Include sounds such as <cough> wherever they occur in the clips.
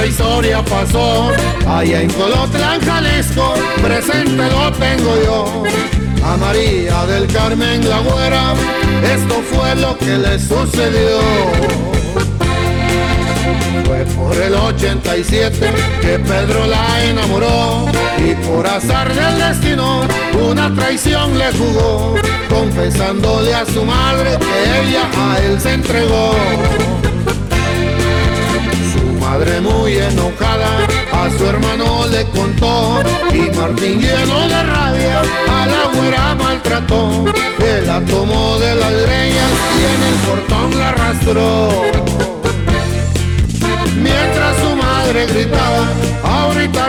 esa historia pasó. Allá en Colotlán, Jalisco, presente lo tengo yo. A María del Carmen la güera, esto fue lo que le sucedió. Fue por el 87 que Pedro la enamoró y por azar del destino una traición le jugó, confesándole a su madre que ella a él se entregó. Madre muy enojada a su hermano le contó y Martín lleno de rabia a la güera maltrató. Él la tomó de las greñas y en el portón la arrastró. Mientras su madre gritaba, ahorita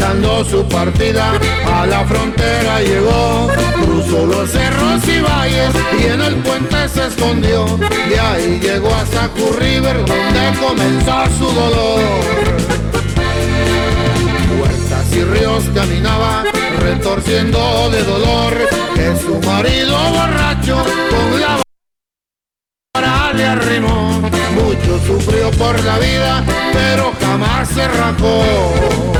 Comenzando su partida, a la frontera llegó. Cruzó los cerros y valles y en el puente se escondió. De ahí llegó hasta Curry River, donde comenzó su dolor puertas y ríos caminaba retorciendo de dolor que su marido borracho con la vara le arrimó mucho sufrió por la vida pero jamás se nunca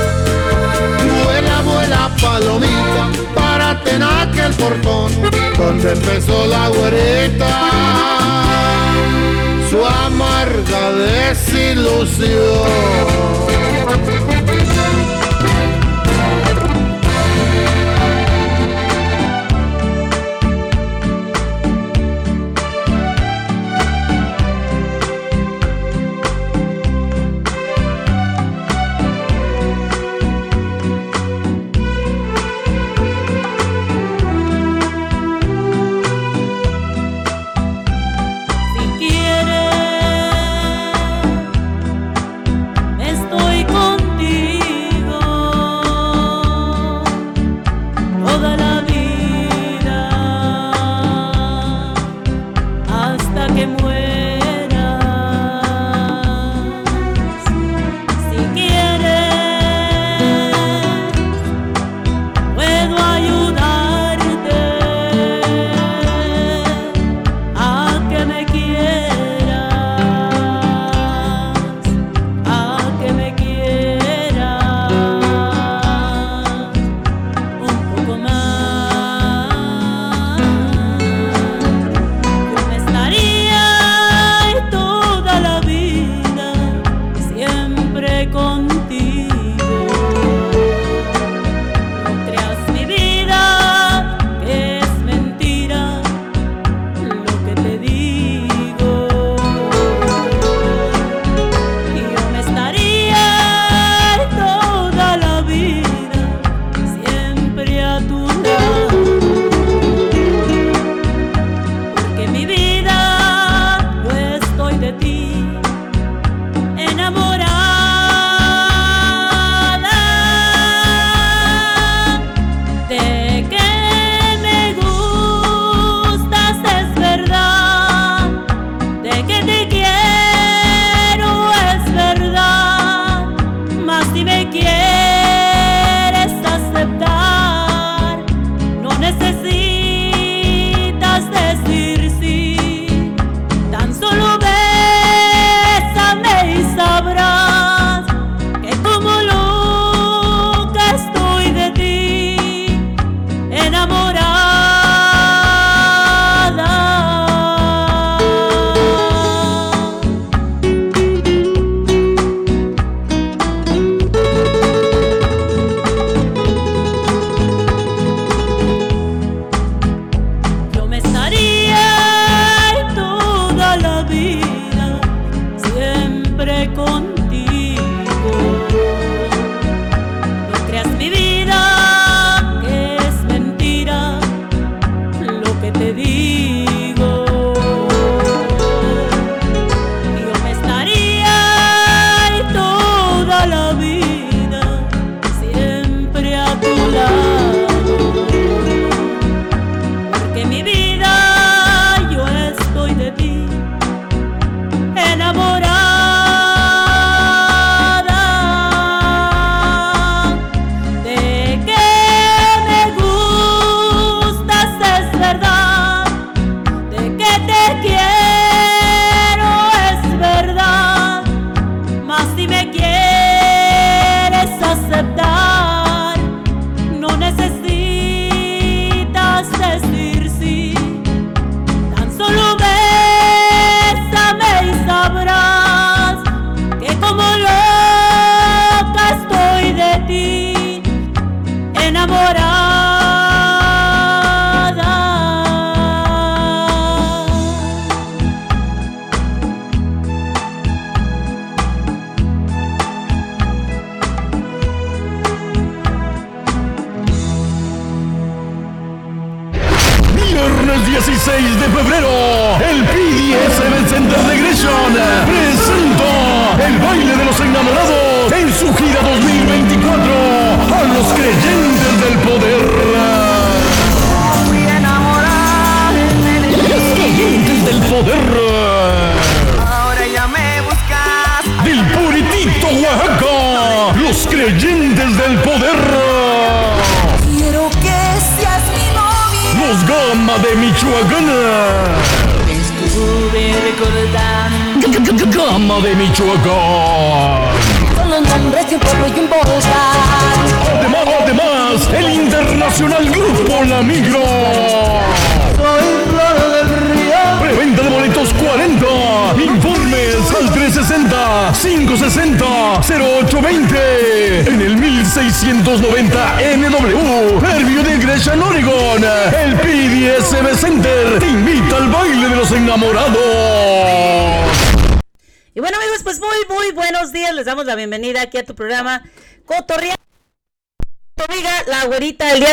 Palomita, para tener el portón, donde empezó la güerita su amarga desilusión.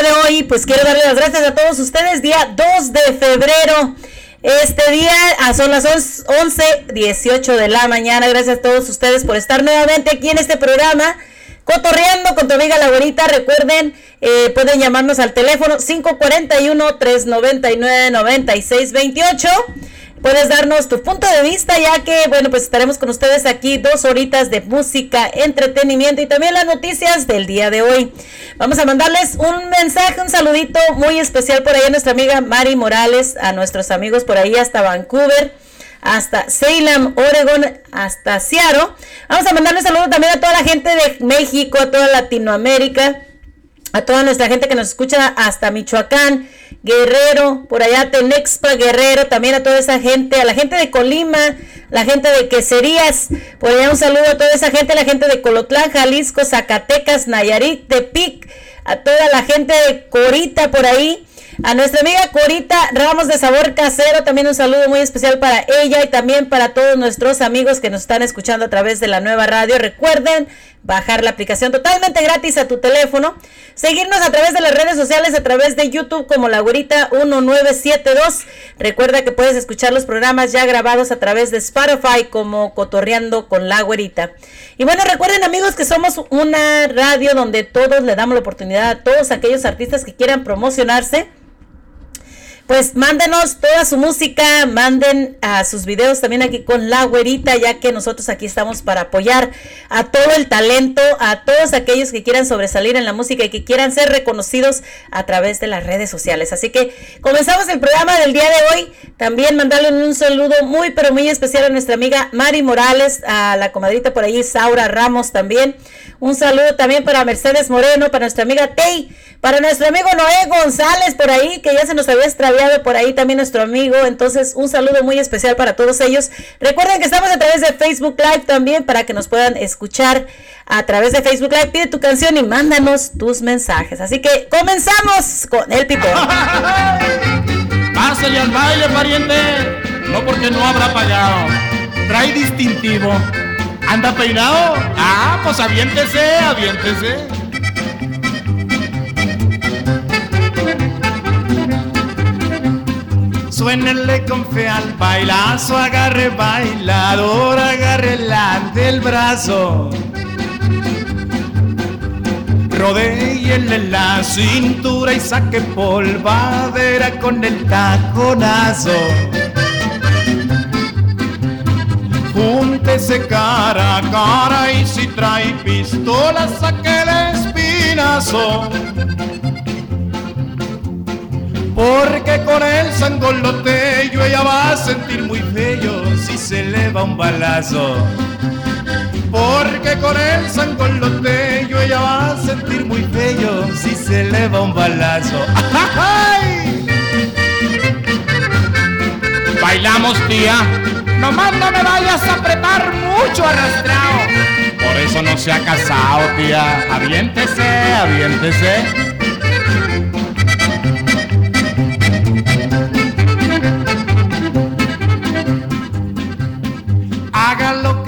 De hoy, pues quiero darle las gracias a todos ustedes. Día 2 de febrero. Este día a son las 11, 18 de la mañana. Gracias a todos ustedes por estar nuevamente aquí en este programa. Cotorreando con tu amiga la güerita. Recuerden, eh, pueden llamarnos al teléfono 541-399-9628. Puedes darnos tu punto de vista, ya que, bueno, pues estaremos con ustedes aquí dos horitas de música, entretenimiento y también las noticias del día de hoy. Vamos a mandarles un mensaje, un saludito muy especial por ahí a nuestra amiga Mari Morales, a nuestros amigos por ahí hasta Vancouver, hasta Salem, Oregon, hasta Seattle. Vamos a mandarle un saludo también a toda la gente de México, a toda Latinoamérica a toda nuestra gente que nos escucha hasta Michoacán, Guerrero, por allá Tenexpa, Guerrero, también a toda esa gente, a la gente de Colima, la gente de Queserías, por allá un saludo a toda esa gente, la gente de Colotlán, Jalisco, Zacatecas, Nayarit, Tepic, a toda la gente de Corita por ahí. A nuestra amiga Corita Ramos de Sabor Casero, también un saludo muy especial para ella y también para todos nuestros amigos que nos están escuchando a través de la nueva radio. Recuerden bajar la aplicación totalmente gratis a tu teléfono, seguirnos a través de las redes sociales, a través de YouTube como La Güerita 1972. Recuerda que puedes escuchar los programas ya grabados a través de Spotify como Cotorreando con La Güerita. Y bueno, recuerden amigos que somos una radio donde todos le damos la oportunidad a todos aquellos artistas que quieran promocionarse pues mándenos toda su música, manden a sus videos también aquí con la güerita, ya que nosotros aquí estamos para apoyar a todo el talento, a todos aquellos que quieran sobresalir en la música y que quieran ser reconocidos a través de las redes sociales. Así que comenzamos el programa del día de hoy. También mandarle un saludo muy, pero muy especial a nuestra amiga Mari Morales, a la comadrita por ahí, Saura Ramos también. Un saludo también para Mercedes Moreno, para nuestra amiga Tei, para nuestro amigo Noé González por ahí, que ya se nos había extraviado por ahí también nuestro amigo. Entonces, un saludo muy especial para todos ellos. Recuerden que estamos a través de Facebook Live también para que nos puedan escuchar a través de Facebook Live. Pide tu canción y mándanos tus mensajes. Así que comenzamos con el pipón. <laughs> Pásale al baile, pariente. No porque no habrá pagado. Trae distintivo. ¿Anda peinado? Ah, pues aviéntese, aviéntese. Suénenle con fe al bailazo, agarre bailador, agarre del brazo. Rodéenle la cintura y saque polvadera con el taconazo. Júntese cara a cara y si trae pistola saque el espinazo. Porque con el sangoloteyo ella va a sentir muy feo si se le va un balazo. Porque con el sangoloteyo ella va a sentir muy feo si se le va un balazo. ¡Ay! Bailamos, tía. Nomás no me vayas a apretar mucho arrastrado. Por eso no se ha casado, tía. Aviéntese, aviéntese.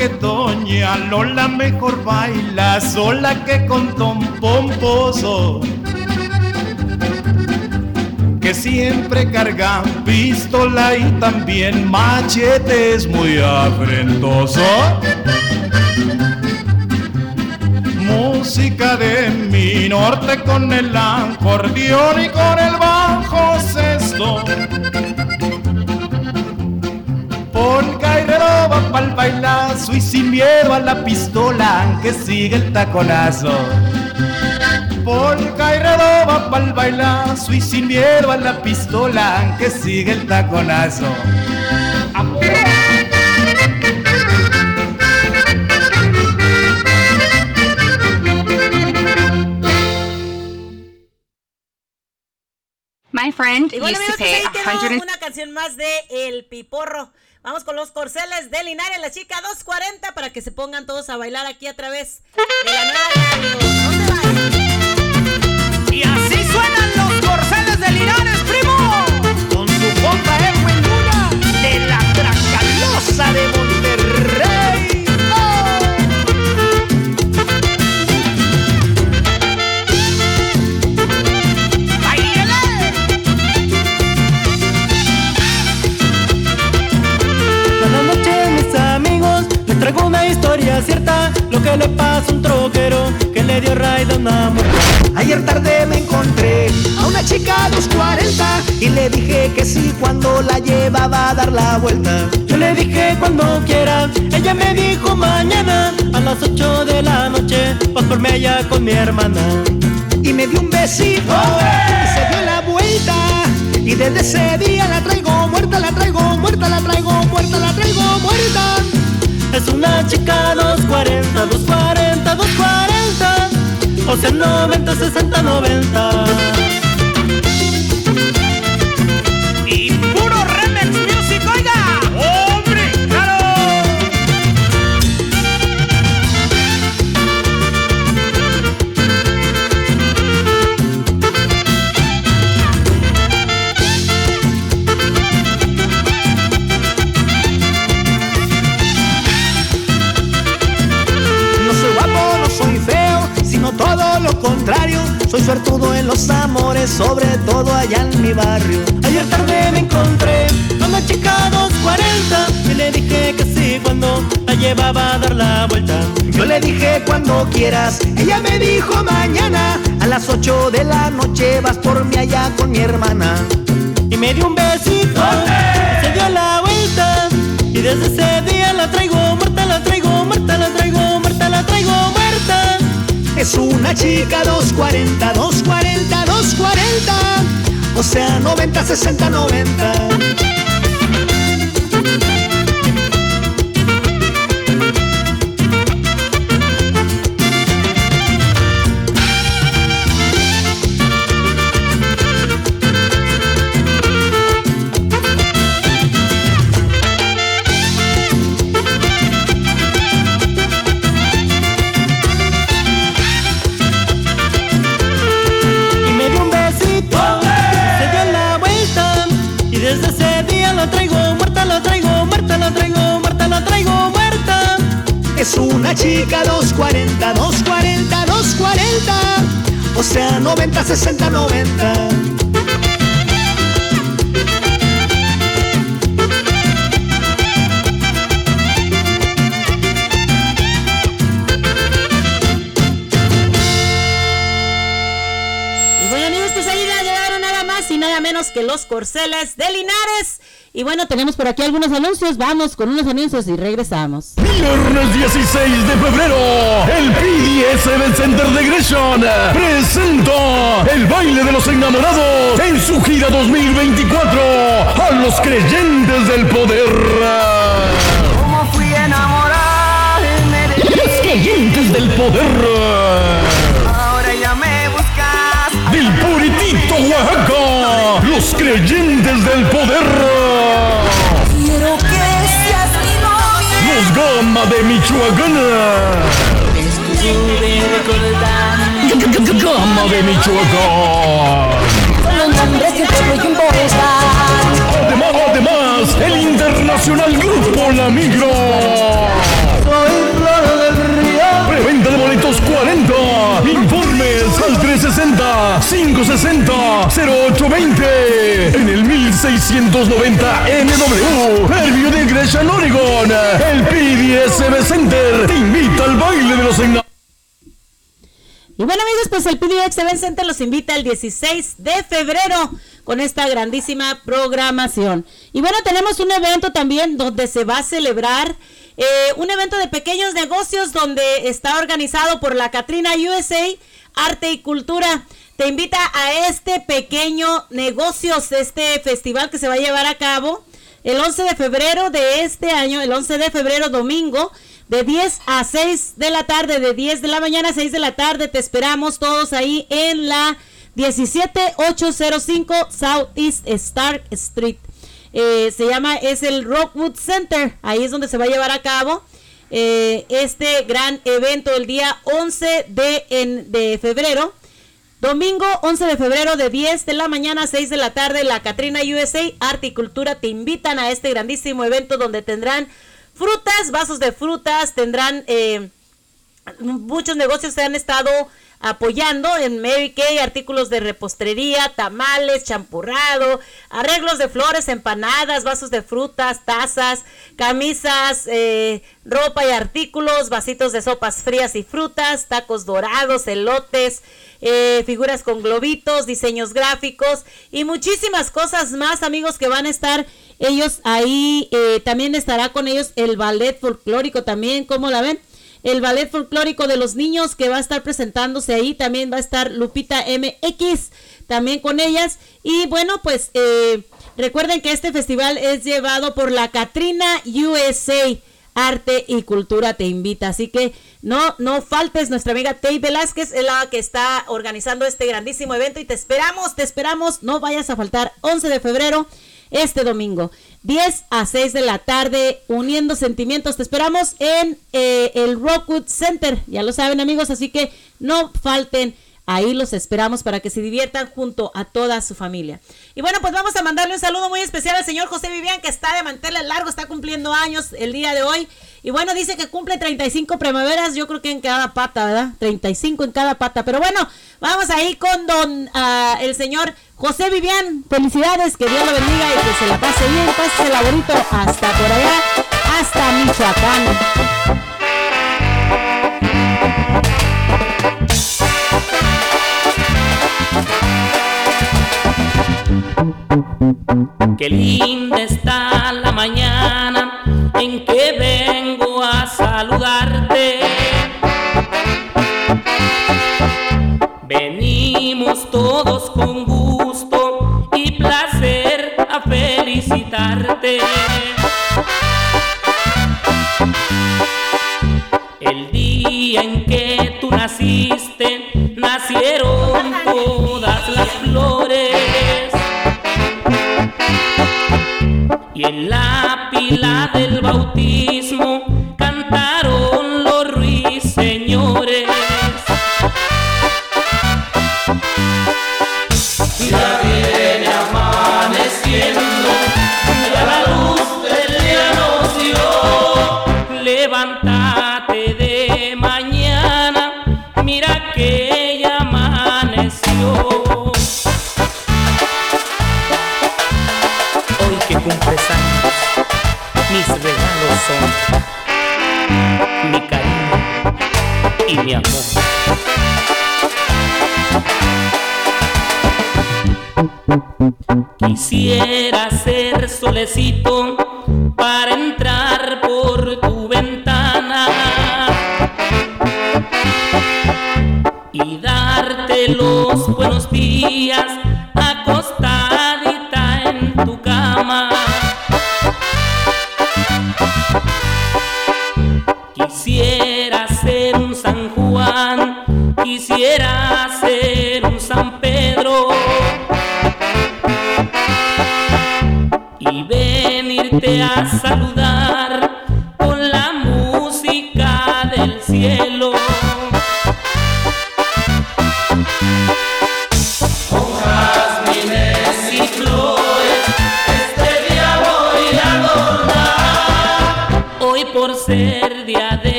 Que doña Lola mejor baila sola que con Tom Pomposo. Que siempre carga pistola y también machetes muy afrentoso. Música de mi norte con el acordeón y con el bajo bailazo y sin miedo a la pistola que sigue el taconazo. Polka y redoba pa'l bailazo y sin miedo a la pistola que sigue el taconazo. My friend Y bueno, used to amigos, pues pay ahí una canción más de El Piporro. Vamos con los corceles de Linares, la chica 240, para que se pongan todos a bailar aquí a través de la nueva radio. Y así suenan los corceles de Linares, primo. Con su compa Edwin Luna de la Tracalosa de cierta Lo que le pasa a un troquero que le dio raid a una mujer Ayer tarde me encontré a una chica 240 y le dije que sí cuando la llevaba a dar la vuelta. Yo le dije cuando quiera, ella me dijo mañana A las 8 de la noche, vas por allá con mi hermana y me dio un besito y se dio la vuelta y desde ese día la traigo muerta, la traigo muerta, la traigo muerta, la traigo muerta. Es una chica 240, 240, 240 O sea 90, 60, 90 Y puro contrario. Soy suertudo en los amores, sobre todo allá en mi barrio. Ayer tarde me encontré a una chica 240 Y le dije que sí cuando la llevaba a dar la vuelta Yo le dije cuando quieras, ella me dijo mañana a las 8 de la noche vas por mí allá con mi hermana. Y me dio un besito, se dio la vuelta Y desde ese día la traigo muerta, la traigo muerta, la traigo Es una chica 240, 240, 240, o sea 90, 60, 90. Una chica 240, 240, 240, o sea 90, 60, 90. Y bueno, amigos, pues ahí ya llegaron nada más y nada menos que los corceles de Linares. Y bueno, tenemos por aquí algunos anuncios. Vamos con unos anuncios y regresamos. Viernes 16 de febrero, el PDS Event Center de Gresham presenta el baile de los enamorados en su gira 2024 a los creyentes del poder. Como fui Los creyentes del poder. ahora ya me buscas. Del Puritito Oaxaca, los creyentes del poder. Gama de Michoacán. Gama de Michoacán. nombres. Además, además, el internacional Grupo La. 560 560 0820 en el 1690 NW Herbio de Gresham, Oregon. El PDSB Center te invita al baile de los engaños. Y bueno amigos, pues el PDX Event Center los invita el 16 de febrero con esta grandísima programación. Y bueno, tenemos un evento también donde se va a celebrar eh, un evento de pequeños negocios donde está organizado por la Catrina USA Arte y Cultura. Te invita a este pequeño negocios, este festival que se va a llevar a cabo el 11 de febrero de este año, el 11 de febrero domingo de 10 a 6 de la tarde, de 10 de la mañana a 6 de la tarde. Te esperamos todos ahí en la 17805 Southeast Stark Street. Eh, se llama, es el Rockwood Center. Ahí es donde se va a llevar a cabo eh, este gran evento el día 11 de, en, de febrero. Domingo 11 de febrero de 10 de la mañana a 6 de la tarde, la Catrina USA Arte y Cultura te invitan a este grandísimo evento donde tendrán frutas, vasos de frutas, tendrán eh, muchos negocios se han estado apoyando en Mary Kay, artículos de repostería, tamales, champurrado, arreglos de flores, empanadas, vasos de frutas, tazas, camisas, eh, ropa y artículos, vasitos de sopas frías y frutas, tacos dorados, elotes, eh, figuras con globitos, diseños gráficos y muchísimas cosas más, amigos, que van a estar ellos ahí. Eh, también estará con ellos el ballet folclórico también, ¿cómo la ven? El ballet folclórico de los niños que va a estar presentándose ahí. También va a estar Lupita MX también con ellas. Y bueno, pues eh, recuerden que este festival es llevado por la Katrina USA. Arte y Cultura te invita. Así que no, no faltes. Nuestra amiga Tay Velázquez es la que está organizando este grandísimo evento y te esperamos, te esperamos. No vayas a faltar 11 de febrero este domingo. 10 a 6 de la tarde, uniendo sentimientos. Te esperamos en eh, el Rockwood Center, ya lo saben amigos, así que no falten. Ahí los esperamos para que se diviertan junto a toda su familia. Y bueno, pues vamos a mandarle un saludo muy especial al señor José Vivian, que está de manteles largo, está cumpliendo años el día de hoy. Y bueno, dice que cumple 35 primaveras, yo creo que en cada pata, ¿verdad? 35 en cada pata. Pero bueno, vamos ahí con don ah, el señor José Vivian. Felicidades, que Dios lo bendiga y que se la pase bien, pase el bonito hasta por allá, hasta Michoacán. Qué linda está la mañana Y en la pila del bautismo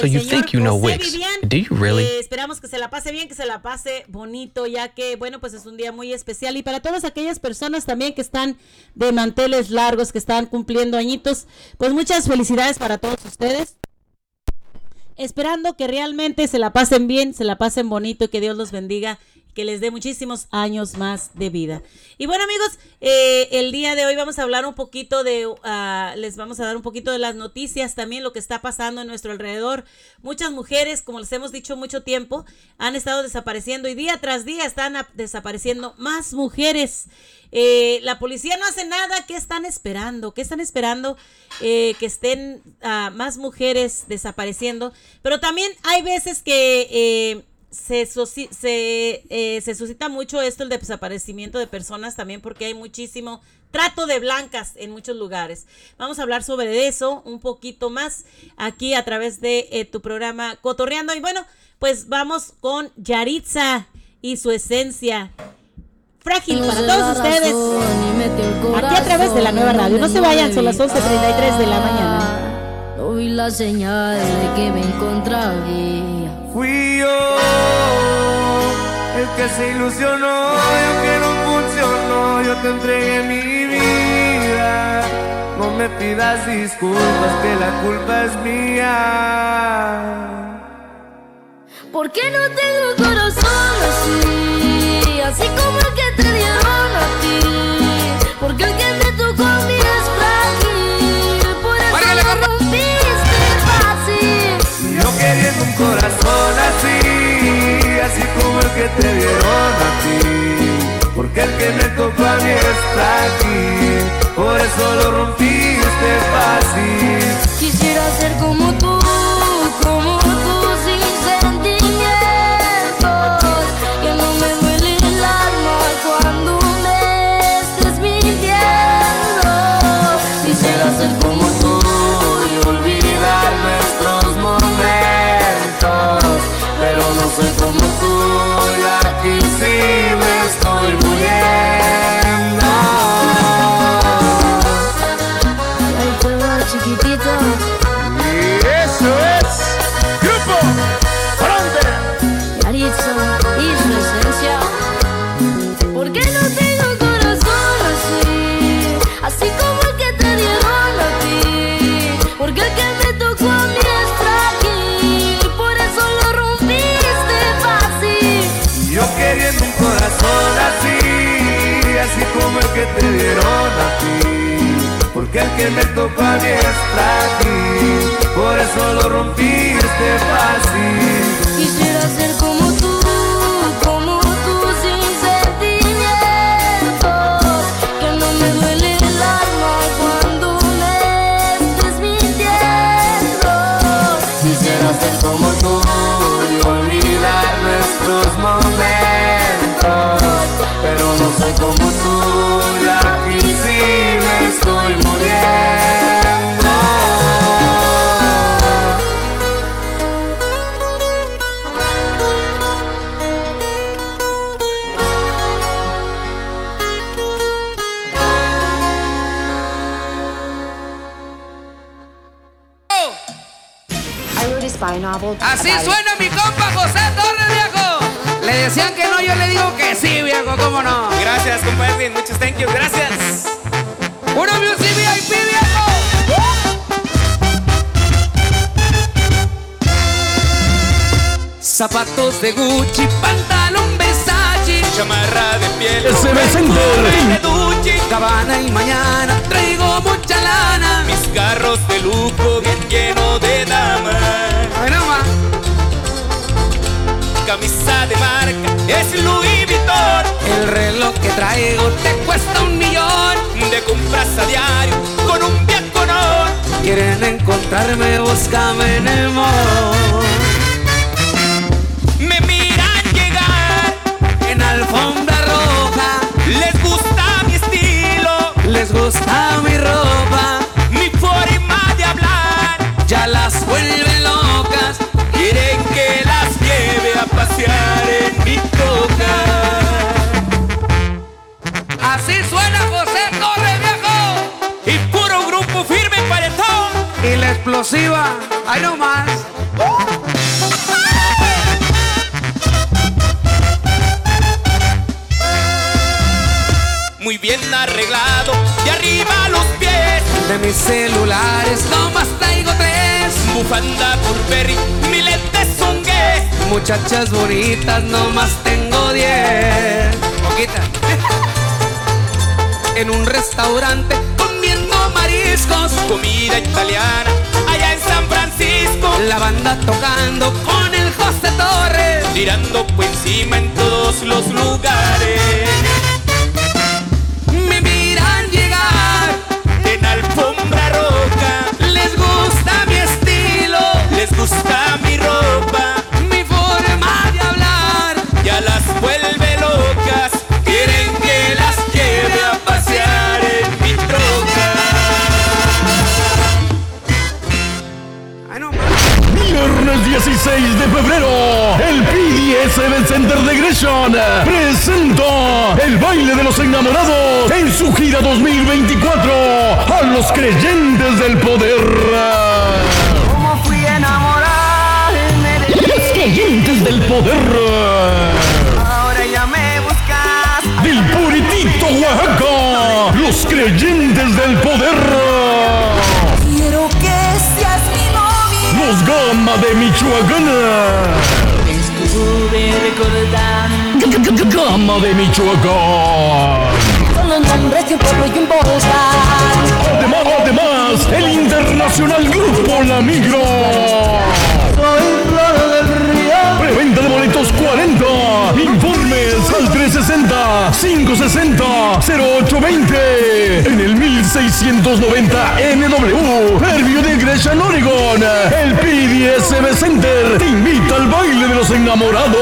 So you think you know Wix. Vivian. Do you really? Eh, esperamos que se la pase bien, que se la pase bonito, ya que, bueno, pues es un día muy especial. Y para todas aquellas personas también que están de manteles largos, que están cumpliendo añitos, pues muchas felicidades para todos ustedes. Esperando que realmente se la pasen bien, se la pasen bonito y que Dios los bendiga, que les dé muchísimos años más de vida. Y bueno amigos, eh, el día de hoy vamos a hablar un poquito de, ah, les vamos a dar un poquito de las noticias, también lo que está pasando en nuestro alrededor. Muchas mujeres, como les hemos dicho mucho tiempo, han estado desapareciendo y día tras día están ap- desapareciendo más mujeres. Eh, la policía no hace nada. ¿Qué están esperando? ¿Qué están esperando? Eh, que estén ah, más mujeres desapareciendo. Pero también hay veces que se, se, eh, se suscita mucho esto, el desaparecimiento de personas también porque hay muchísimo trato de blancas en muchos lugares. Vamos a hablar sobre eso un poquito más aquí a través de eh, tu programa Cotorreando. Y bueno, pues vamos con Yaritza y su esencia frágil para todos ustedes. Aquí a través de la nueva radio. No se vayan, son las 11.33 de la mañana. Vi la señal de que me. Fui yo el que se ilusionó y aunque no funcionó, yo te entregué mi vida. No me pidas disculpas, que la culpa es mía. ¿Por qué no tengo corazón así? Así como el que te dieron a ti. Porque el que me tocó a mí es frágil. Por eso lo rompiste fácil. Yo queriendo un corazón así, como el que te dieron a ti. Porque el que me tocó a mí es frágil, por eso lo rompiste fácil. Quisiera ser como tú, como tú, me tocó a mí es frágil, por eso lo rompiste fácil. Zapatos de Gucci, pantalón Versace, chamarra de piel, de Gucci, Cabana y mañana traigo mucha lana. Mis carros de lujo bien lleno de damas. Ma. Camisa de marca es Louis Vuitton. El reloj que traigo te cuesta un millón. De compras a diario con un viaconón. Quieren encontrarme, búscame en el mall. Gusta mi ropa. mi forma de hablar. Ya las vuelve locas. Quieren que las lleve a pasear en mi coca. Así suena José Torres, viejo. Y puro grupo firme explosiva. Ahí nomás. Muy bien arreglado, de arriba los pies. De mis celulares nomás traigo tres. Bufanda Burberry, mi lente son gay. Muchachas bonitas nomás tengo diez. Poquita. <laughs> en un restaurante comiendo mariscos. Comida italiana, allá en San Francisco. La banda tocando con el José Torres. Tirando por encima en todos los lugares. Gusta mi ropa. mi forma de hablar. Ya las vuelve locas, quieren que las lleve a pasear en mi troca. Más. Viernes 16 de febrero, el PDS Center de Gresham presenta el baile de los enamorados en su gira 2024 a los creyentes del poder. Poder ahora ya me buscas. del puritito Oaxaca, los creyentes del poder. Quiero que seas mi novio. Los Gama de Michoacán. Estuve recordando. G- G- G- Gama de Michoacán. Con los nombres de un pueblo y un volcán. Además, además, el internacional grupo La Migro. Boletos 40. Informes al 360-560-0820. En el 1690 NW. Nervio de Gresham, Oregon. El PDSB Center te invita al baile de los enamorados.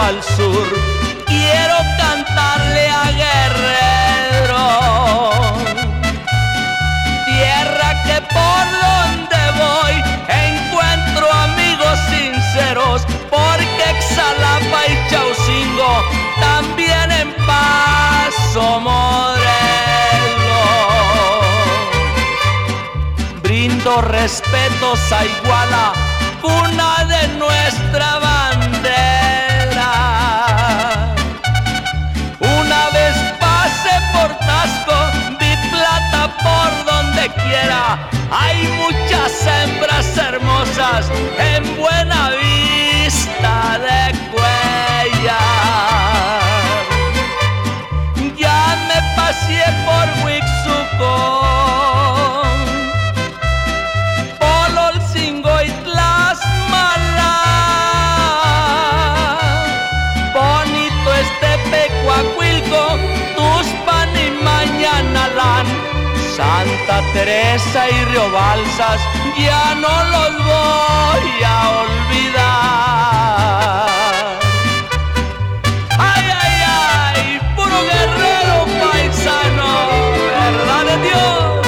Pa'l sur, quiero cantarle a Guerrero. Tierra que por donde voy encuentro amigos sinceros, porque Xalapa y Chaucingo también en Paso Morelos brindo respetos a Iguala, cuna Hay muchas hembras hermosas en buena vista de Cuellar. Ya me pasé por Huixuco, Santa Teresa y Río Balsas, ya no los voy a olvidar. Ay, ay, ay, puro guerrero paisano, verdad de Dios.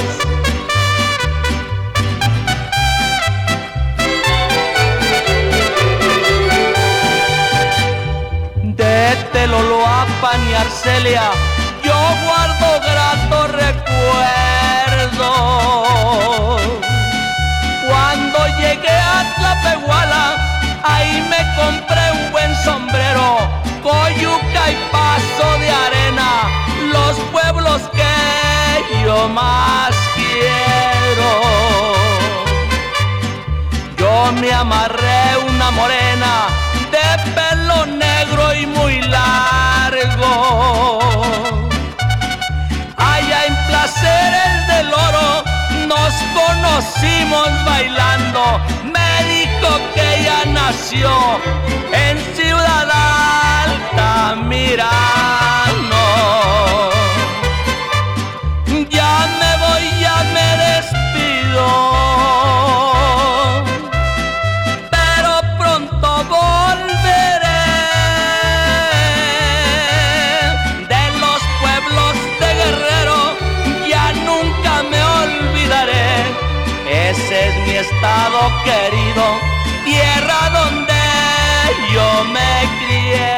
De Teloloapan y Arcelia, ahí me compré un buen sombrero, coyuca y paso de arena, los pueblos que yo más quiero. Yo me amarré una morena de pelo negro y muy largo. Allá en Placeres del Oro nos conocimos bailando. Me Nació en Ciudad Altamirano. Ya me voy, ya me despido, pero pronto volveré. De los pueblos de Guerrero ya nunca me olvidaré. Ese es mi estado querido tierra donde yo me crié.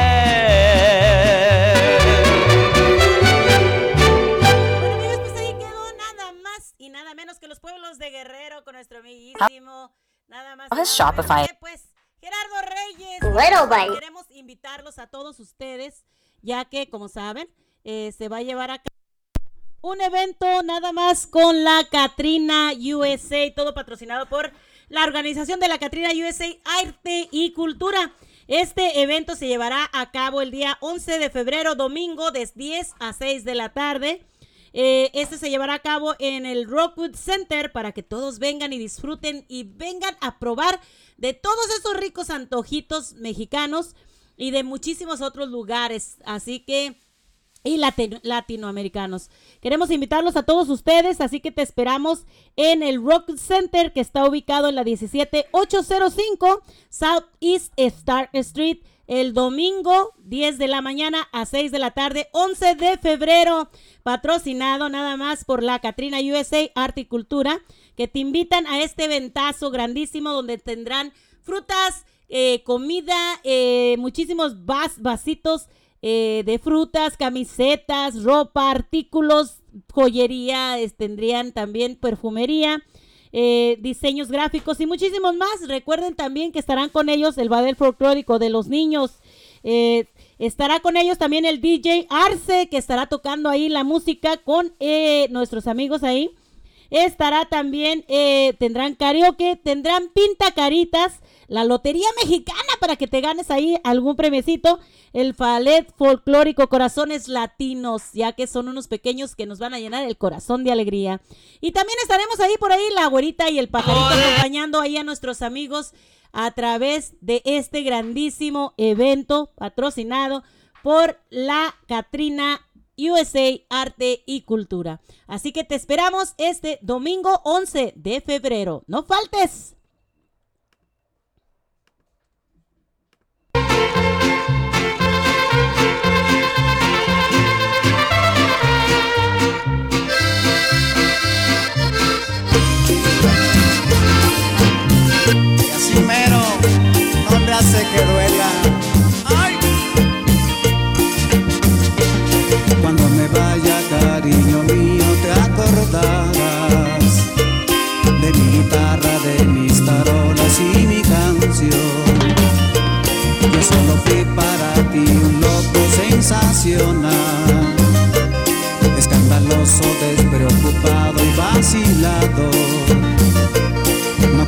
Bueno, amigos, pues ahí quedó nada más y nada menos que los pueblos de Guerrero con nuestro amiguísimo. Nada más. Nada Shopify. Pues, Gerardo Reyes. Bueno, pues, queremos invitarlos a todos ustedes, ya que, como saben, eh, se va a llevar a cabo un evento nada más con la Katrina USA, todo patrocinado por la organización de la Catrina USA Arte y Cultura. Este evento se llevará a cabo el día 11 de febrero, domingo, de 10 a 6 de la tarde. Eh, este se llevará a cabo en el Rockwood Center para que todos vengan y disfruten y vengan a probar de todos esos ricos antojitos mexicanos y de muchísimos otros lugares. Así que y lati- latinoamericanos. Queremos invitarlos a todos ustedes, así que te esperamos en el Rock Center que está ubicado en la 17805 Southeast Star Street el domingo 10 de la mañana a 6 de la tarde, 11 de febrero, patrocinado nada más por la Catrina USA Arte y Cultura, que te invitan a este ventazo grandísimo donde tendrán frutas, eh, comida, eh, muchísimos vas, vasitos eh, de frutas, camisetas, ropa, artículos, joyería, tendrían también perfumería, eh, diseños gráficos y muchísimos más. Recuerden también que estarán con ellos el Badel Folclórico de los Niños. eh, estará con ellos también el DJ Arce, que estará tocando ahí la música con eh, nuestros amigos ahí. Estará también, eh, tendrán karaoke, tendrán pintacaritas, la lotería mexicana para que te ganes ahí algún premiecito, el Falet Folclórico Corazones Latinos, ya que son unos pequeños que nos van a llenar el corazón de alegría. Y también estaremos ahí por ahí, la güerita y el pajarito acompañando ahí a nuestros amigos a través de este grandísimo evento patrocinado por la Catrina USA Arte y Cultura. Así que te esperamos este domingo 11 de febrero. No faltes. Que duela. Cuando me vaya, cariño mío, te acordarás de mi guitarra, de mis tarolas y mi canción. Yo solo fui para ti un loco sensacional, escandaloso, despreocupado y vacilador.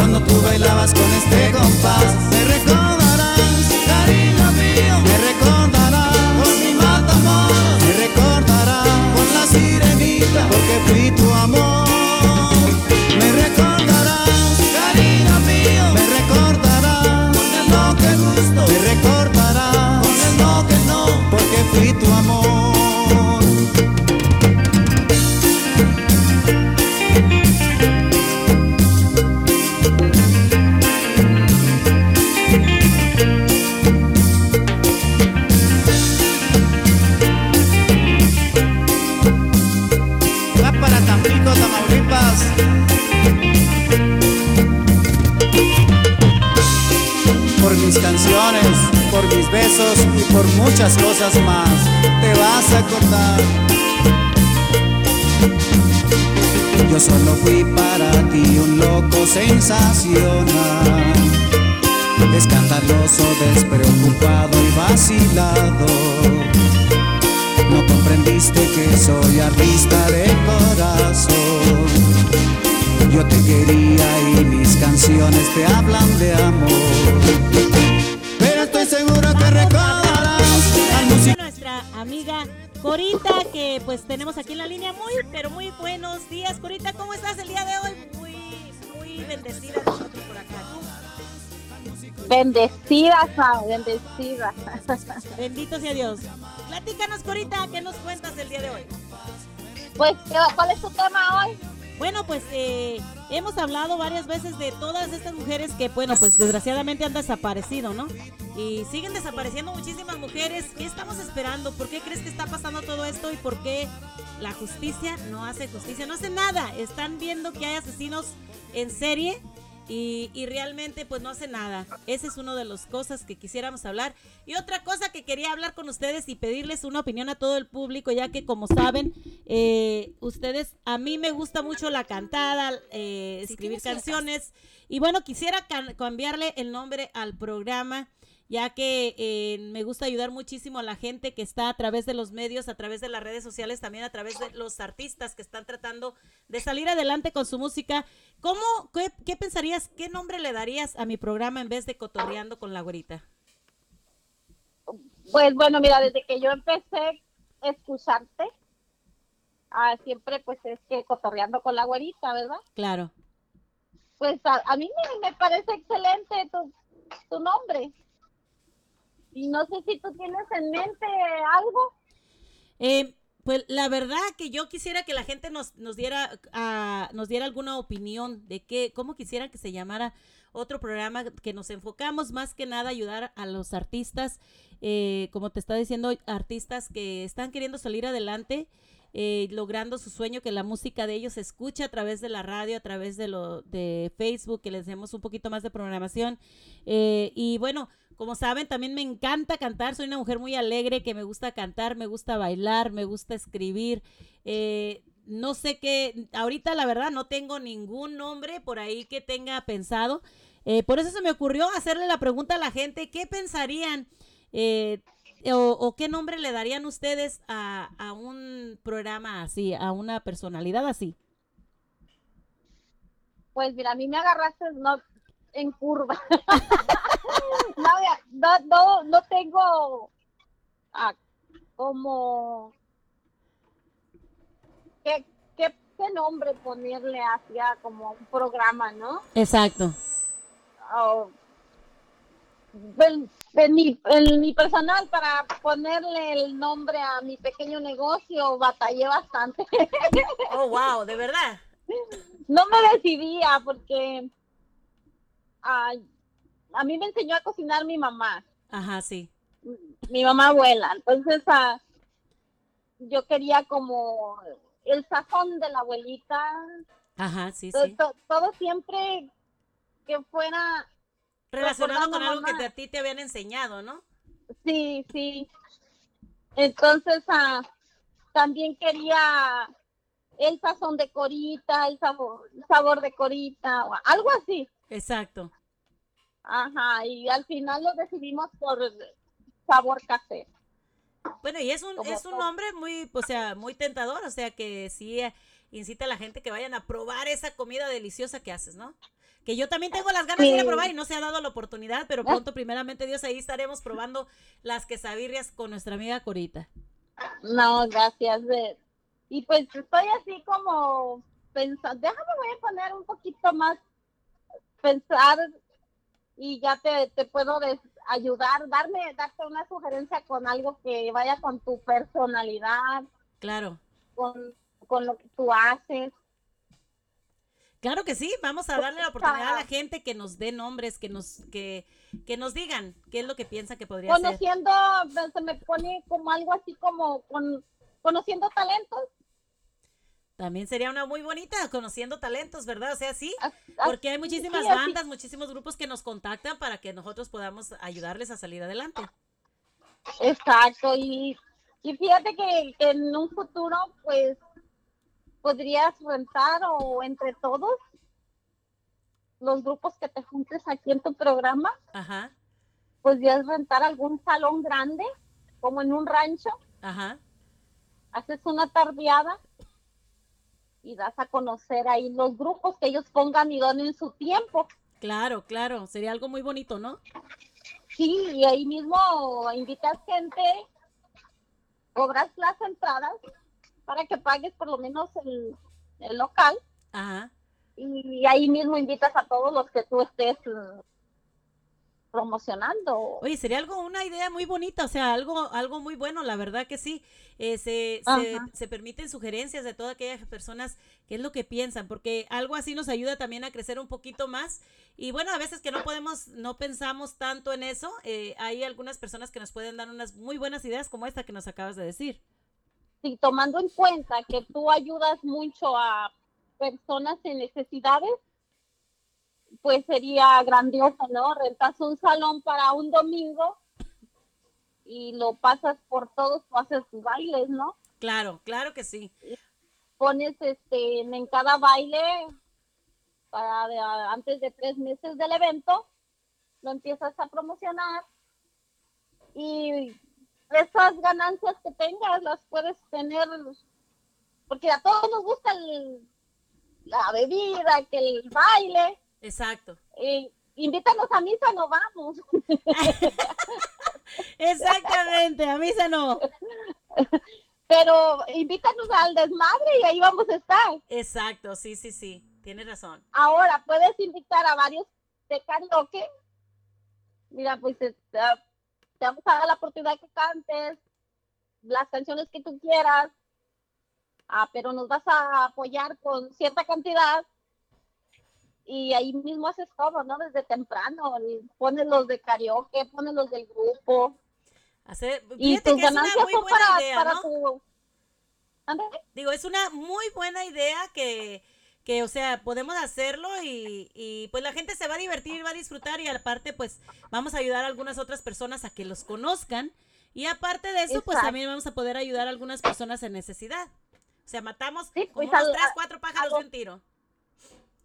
Cuando tú bailabas con este compás. Me recordarás, cariño mío. Me recordarás con mi matamor. Me recordarás con la sirenita. Porque fui tu amor. Me recordarás, cariño mío. Me recordarás con el no que gusto. Me recordarás con el no que no. Porque fui tu amor. Por mis canciones, por mis besos y por muchas cosas más, te vas a acordar. Yo solo fui para ti un loco sensacional, escandaloso, despreocupado y vacilador. No comprendiste que soy artista de corazón. Yo te quería y mis canciones te hablan de amor. Pero estoy seguro que recordarás al. Nuestra amiga Corita, que pues tenemos aquí en la línea. Muy, pero muy buenos días, Corita. ¿Cómo estás el día de hoy? Muy, muy bendecida nosotros por acá. Bendecida, Sam, bendecida. <laughs> Bendito sea Dios. Platícanos, Corita, ¿qué nos cuentas el día de hoy? Pues, ¿qué- ¿cuál es tu tema hoy? Bueno, pues eh, hemos hablado varias veces de todas estas mujeres que, bueno, pues desgraciadamente han desaparecido, ¿no? Y siguen desapareciendo muchísimas mujeres. ¿Qué estamos esperando? ¿Por qué crees que está pasando todo esto y por qué la justicia no hace justicia? No hace nada. Están viendo que hay asesinos en serie y, y realmente pues no hace nada. Esa es una de las cosas que quisiéramos hablar. Y otra cosa que quería hablar con ustedes y pedirles una opinión a todo el público, ya que como saben, eh, ustedes, a mí me gusta mucho la cantada, eh, escribir canciones. Y bueno, quisiera cambiarle el nombre al programa ya que eh, me gusta ayudar muchísimo a la gente que está a través de los medios, a través de las redes sociales, también a través de los artistas que están tratando de salir adelante con su música. ¿Cómo, qué, qué pensarías, qué nombre le darías a mi programa en vez de Cotorreando con la Güerita? Pues bueno, mira, desde que yo empecé a escucharte, ah, siempre pues es que cotorreando con la güerita, ¿verdad? Claro. Pues a, a mí me, me parece excelente tu, tu nombre. Y no sé si tú tienes en mente algo. Eh, pues la verdad que yo quisiera que la gente nos, nos diera ah, nos diera alguna opinión de qué, cómo quisiera que se llamara otro programa que nos enfocamos más que nada a ayudar a los artistas, eh, como te está diciendo, artistas que están queriendo salir adelante, eh, logrando su sueño, que la música de ellos se escuche a través de la radio, a través de lo de Facebook, que les demos un poquito más de programación. Eh, y bueno, como saben, también me encanta cantar, soy una mujer muy alegre, que me gusta cantar, me gusta bailar, me gusta escribir. Eh, no sé qué, ahorita la verdad no tengo ningún nombre por ahí que tenga pensado. Eh, por eso se me ocurrió hacerle la pregunta a la gente, ¿qué pensarían eh, o, o qué nombre le darían ustedes a, a un programa así, a una personalidad así? Pues mira, a mí me agarraste no, en curva. <laughs> no, no, no tengo ah, como ¿qué, qué, qué nombre ponerle hacia como un programa, ¿no? Exacto. Oh, en, en mi, en mi personal para ponerle el nombre a mi pequeño negocio batallé bastante. Oh, wow, de verdad. <laughs> no me decidía porque ah, a mí me enseñó a cocinar mi mamá, Ajá, sí. mi mamá abuela. Entonces ah, yo quería como el sazón de la abuelita, Ajá, sí, sí. to- todo siempre que fuera Relacionado con algo que te- a ti te habían enseñado, ¿no? Sí, sí. Entonces, ah, también quería el sazón de corita, el sabor, el sabor de corita, o algo así. Exacto. Ajá, y al final lo decidimos por sabor casero. Bueno, y es un, Como es un todo. nombre muy, o sea, muy tentador, o sea, que sí eh, incita a la gente que vayan a probar esa comida deliciosa que haces, ¿no? Que yo también tengo las ganas de ir a probar y no se ha dado la oportunidad, pero pronto, primeramente Dios, ahí estaremos probando las quesabirrias con nuestra amiga Corita. No, gracias. de- Y pues estoy así como pensando, déjame voy a poner un poquito más, pensar y ya te, te puedo ayudar, darme, darte una sugerencia con algo que vaya con tu personalidad, Claro. con, con lo que tú haces. Claro que sí, vamos a darle la oportunidad a la gente que nos dé nombres, que nos, que, que nos digan qué es lo que piensa que podría ser. Conociendo, se me pone como algo así como con, conociendo talentos. También sería una muy bonita, conociendo talentos, ¿verdad? O sea, sí, ah, porque hay muchísimas bandas, muchísimos grupos que nos contactan para que nosotros podamos ayudarles a salir adelante. Exacto, y, y fíjate que, que en un futuro, pues, podrías rentar o entre todos los grupos que te juntes aquí en tu programa, Ajá, podrías rentar algún salón grande, como en un rancho, ajá. haces una tardeada y das a conocer ahí los grupos que ellos pongan y donen su tiempo. Claro, claro, sería algo muy bonito, ¿no? Sí, y ahí mismo invitas gente, cobras las entradas para que pagues por lo menos el, el local Ajá. y ahí mismo invitas a todos los que tú estés promocionando. Oye, sería algo, una idea muy bonita, o sea, algo, algo muy bueno, la verdad que sí. Eh, se, se, permiten sugerencias de todas aquellas personas, qué es lo que piensan, porque algo así nos ayuda también a crecer un poquito más. Y bueno, a veces que no podemos, no pensamos tanto en eso, eh, hay algunas personas que nos pueden dar unas muy buenas ideas como esta que nos acabas de decir. Sí, tomando en cuenta que tú ayudas mucho a personas en necesidades, pues sería grandioso, ¿no? Rentas un salón para un domingo y lo pasas por todos, tú haces tus bailes, ¿no? Claro, claro que sí. Pones este en cada baile para de- antes de tres meses del evento, lo empiezas a promocionar y esas ganancias que tengas las puedes tener porque a todos nos gusta el- la bebida, que el baile. Exacto. Y invítanos a misa, no vamos. <laughs> Exactamente, a misa no. Pero invítanos al desmadre y ahí vamos a estar. Exacto, sí, sí, sí, tienes razón. Ahora puedes invitar a varios de karaoke. Mira, pues eh, te, te vamos a dar la oportunidad que cantes las canciones que tú quieras. Ah, pero nos vas a apoyar con cierta cantidad. Y ahí mismo haces todo, ¿no? Desde temprano. Pones los de karaoke, pones los del grupo. Hacer, Y tus que es una ganancias muy son buena para, idea, para ¿no? Digo, es una muy buena idea que, que o sea, podemos hacerlo y, y pues la gente se va a divertir, va a disfrutar y aparte pues vamos a ayudar a algunas otras personas a que los conozcan y aparte de eso pues también vamos a poder ayudar a algunas personas en necesidad. O sea, matamos como pues, unos tres, cuatro pájaros de un tiro.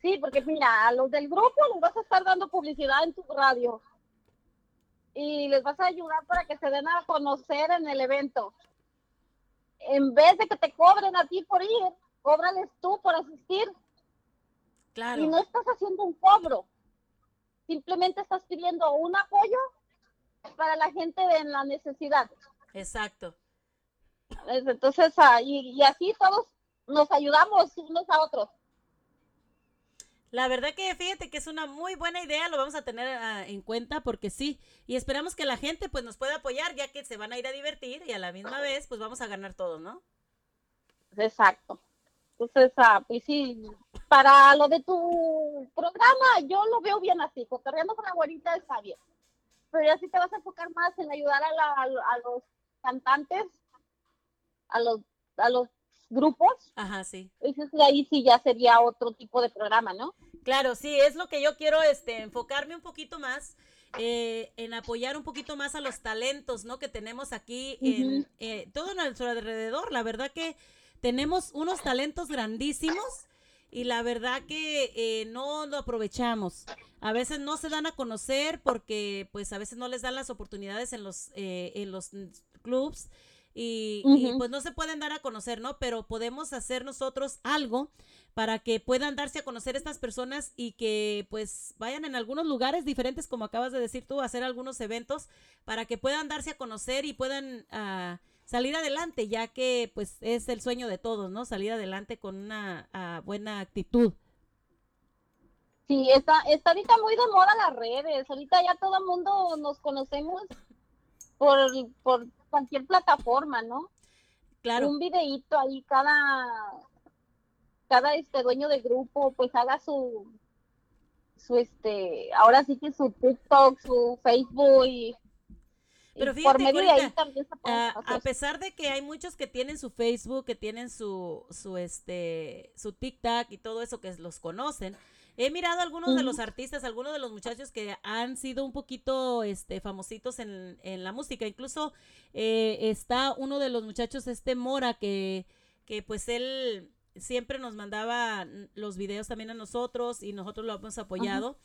Sí, porque mira, a los del grupo les vas a estar dando publicidad en tu radio. Y les vas a ayudar para que se den a conocer en el evento. En vez de que te cobren a ti por ir, cóbrales tú por asistir. Claro. Y no estás haciendo un cobro. Simplemente estás pidiendo un apoyo para la gente en la necesidad. Exacto. Entonces, ah, y, y así todos nos ayudamos unos a otros. La verdad que fíjate que es una muy buena idea, lo vamos a tener ah, en cuenta porque sí, y esperamos que la gente pues nos pueda apoyar ya que se van a ir a divertir y a la misma vez pues vamos a ganar todos, ¿no? Exacto. Entonces, ah, pues sí, para lo de tu programa, yo lo veo bien así, cotorreando con la güerita está bien. Pero ya sí te vas a enfocar más en ayudar a, la- a los cantantes, a los, a los grupos. Ajá, sí. Que ahí sí ya sería otro tipo de programa, ¿no? Claro, sí, es lo que yo quiero este, enfocarme un poquito más eh, en apoyar un poquito más a los talentos, ¿no? Que tenemos aquí en eh, todo nuestro alrededor. La verdad que tenemos unos talentos grandísimos y la verdad que eh, no lo aprovechamos. A veces no se dan a conocer porque pues a veces no les dan las oportunidades en los, eh, en los clubs y, pues no se pueden dar a conocer, ¿no? Pero podemos hacer nosotros algo para que puedan darse a conocer estas personas y que pues vayan en algunos lugares diferentes, como acabas de decir tú, a hacer algunos eventos para que puedan darse a conocer y puedan ah, salir adelante, ya que pues es el sueño de todos, ¿no? Salir adelante con una ah, buena actitud. Sí, está, está ahorita muy de moda las redes. Ahorita ya todo el mundo nos conocemos por, por cualquier plataforma, ¿no? Claro. Un videíto ahí, cada, cada este dueño de grupo, pues haga su, su este, ahora sí que su TikTok, su Facebook y, Pero por fíjate, medio de Corita, ahí también se a pesar de que hay muchos que tienen su Facebook, que tienen su, su este, su TikTok y todo eso que los conocen, he mirado algunos de los artistas, algunos de los muchachos que han sido un poquito, este, famositos en, en la música. Incluso eh, está uno de los muchachos, este Mora, que, que pues él siempre nos mandaba los videos también a nosotros y nosotros lo hemos apoyado.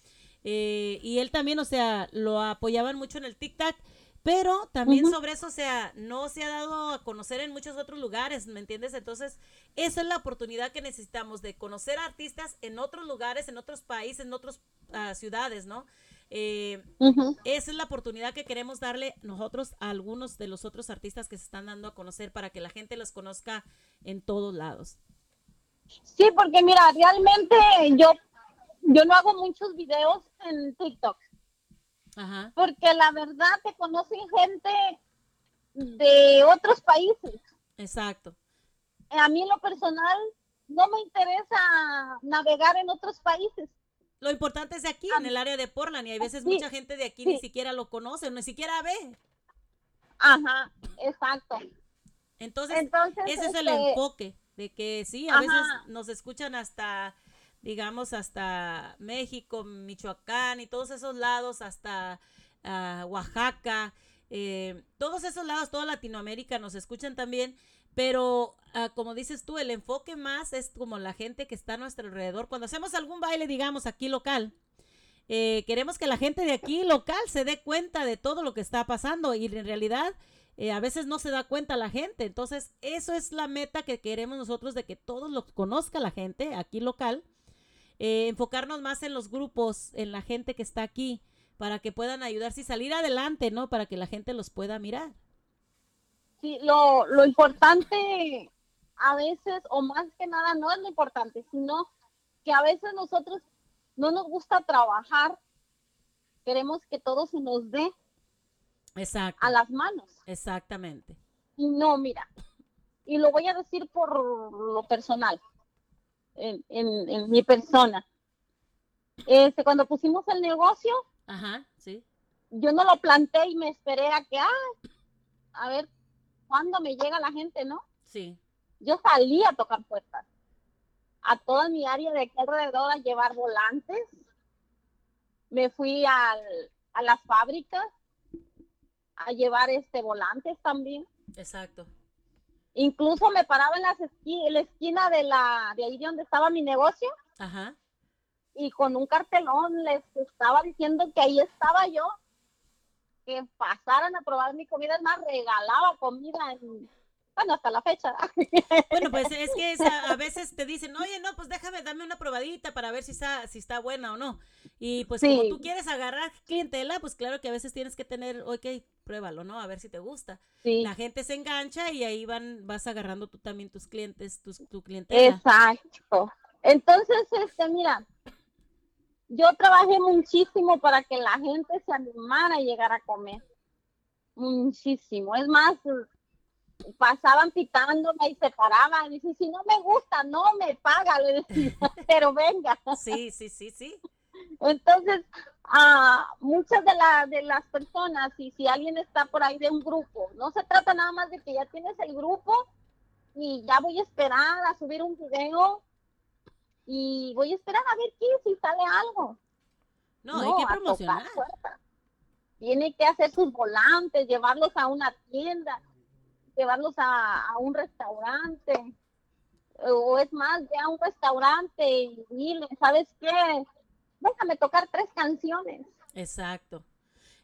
Eh, y él también, o sea, lo apoyaban mucho en el TikTok. Pero también sobre eso, o sea, no se ha dado a conocer en muchos otros lugares, ¿me entiendes? Entonces, esa es la oportunidad que necesitamos de conocer artistas en otros lugares, en otros países, en otras ciudades, ¿no? Eh. Esa es la oportunidad que queremos darle nosotros a algunos de los otros artistas que se están dando a conocer para que la gente los conozca en todos lados. Sí, porque mira, realmente yo, yo no hago muchos videos en TikTok. Ajá. porque la verdad te conocen gente de otros países. Exacto. A mí en lo personal no me interesa navegar en otros países. Lo importante es de aquí, en el área de Portland, y hay veces Sí, mucha gente de aquí ni siquiera lo conoce, ni siquiera ve. Ajá, exacto. Entonces, Entonces, ese es el este, enfoque, de que sí, a Ajá. veces nos escuchan hasta, digamos, hasta México, Michoacán y todos esos lados, hasta ah, Oaxaca, eh, todos esos lados, toda Latinoamérica nos escuchan también, pero ah, como dices tú, el enfoque más es como la gente que está a nuestro alrededor. Cuando hacemos algún baile, digamos, aquí local, eh, queremos que la gente de aquí local se dé cuenta de todo lo que está pasando y en realidad eh, a veces no se da cuenta la gente. Entonces, eso es la meta que queremos nosotros de que todos lo conozca la gente aquí local. Eh, enfocarnos más en los grupos, en la gente que está aquí, para que puedan ayudarse y salir adelante, ¿no? Para que la gente los pueda mirar. Sí, lo, lo importante a veces, o más que nada, no es lo importante, sino que a veces nosotros no nos gusta trabajar, queremos que todo se nos dé Exacto. a las manos. Exactamente. Y no, mira, y lo voy a decir por lo personal, en, en, en mi persona. Este, cuando pusimos el negocio, Ajá, sí. yo no lo planté y me esperé a que, ah, a ver, ¿cuándo me llega la gente, no? Sí. Yo salí a tocar puertas a toda mi área de aquí alrededor a llevar volantes. Me fui al, a las fábricas a llevar este volantes también. Exacto. Incluso me paraba en, las esqui- en la esquina de la de ahí de donde estaba mi negocio Ajá. y con un cartelón les estaba diciendo que ahí estaba yo, que pasaran a probar mi comida, es más, regalaba comida en, bueno, hasta la fecha. Bueno, pues es que es a, a veces te dicen, oye, no, pues déjame, dame una probadita para ver si está, si está buena o no. Y pues como Sí. tú quieres agarrar clientela, pues claro que a veces tienes que tener, ok, pruébalo, ¿no? A ver si te gusta. Sí. La gente se engancha y ahí van, vas agarrando tú también tus clientes, tus, tu clientela. Exacto. Entonces, este, mira, yo trabajé muchísimo para que la gente se animara a llegar a comer. Muchísimo. Es más, pasaban pitándome y se paraban. Y si no me gusta, no me paga, le decía, <laughs> pero venga. Sí, sí, sí, sí. Entonces, ah, muchas de, la- de las personas, y si alguien está por ahí de un grupo, no se trata nada más de que ya tienes el grupo y ya voy a esperar a subir un video y voy a esperar a ver qué, si sale algo. No, hay que promocionar. Tiene que hacer sus volantes, llevarlos a una tienda, llevarlos a, a un restaurante. O es más, ve a un restaurante y dile, ¿sabes qué? Déjame tocar tres canciones. Exacto.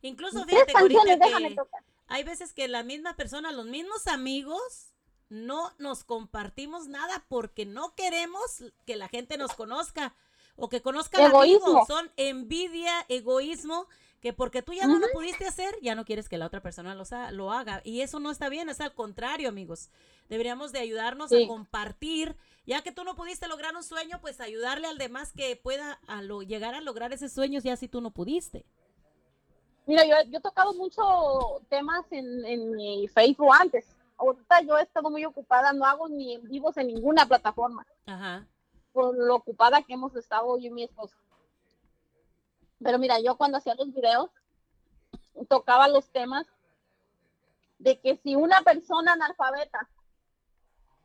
Incluso Tres fíjate ahorita que tocar. hay veces que la misma persona, los mismos amigos, no nos compartimos nada porque no queremos que la gente nos conozca o que conozca al amigo. Egoísmo. Son envidia, egoísmo, que porque tú ya no lo pudiste hacer, ya no quieres que la otra persona lo, lo haga. Y eso no está bien, es al contrario, amigos. Deberíamos de ayudarnos Sí. a compartir. Ya que tú no pudiste lograr un sueño, pues ayudarle al demás que pueda a lo, llegar a lograr ese sueño ya si tú no pudiste. Mira, yo, yo he tocado mucho temas en, en mi Facebook antes. Ahorita yo he estado muy ocupada, no hago ni en vivos en ninguna plataforma. Ajá. por lo ocupada que hemos estado yo y mi esposo. Pero mira, yo cuando hacía los videos, tocaba los temas de que si una persona analfabeta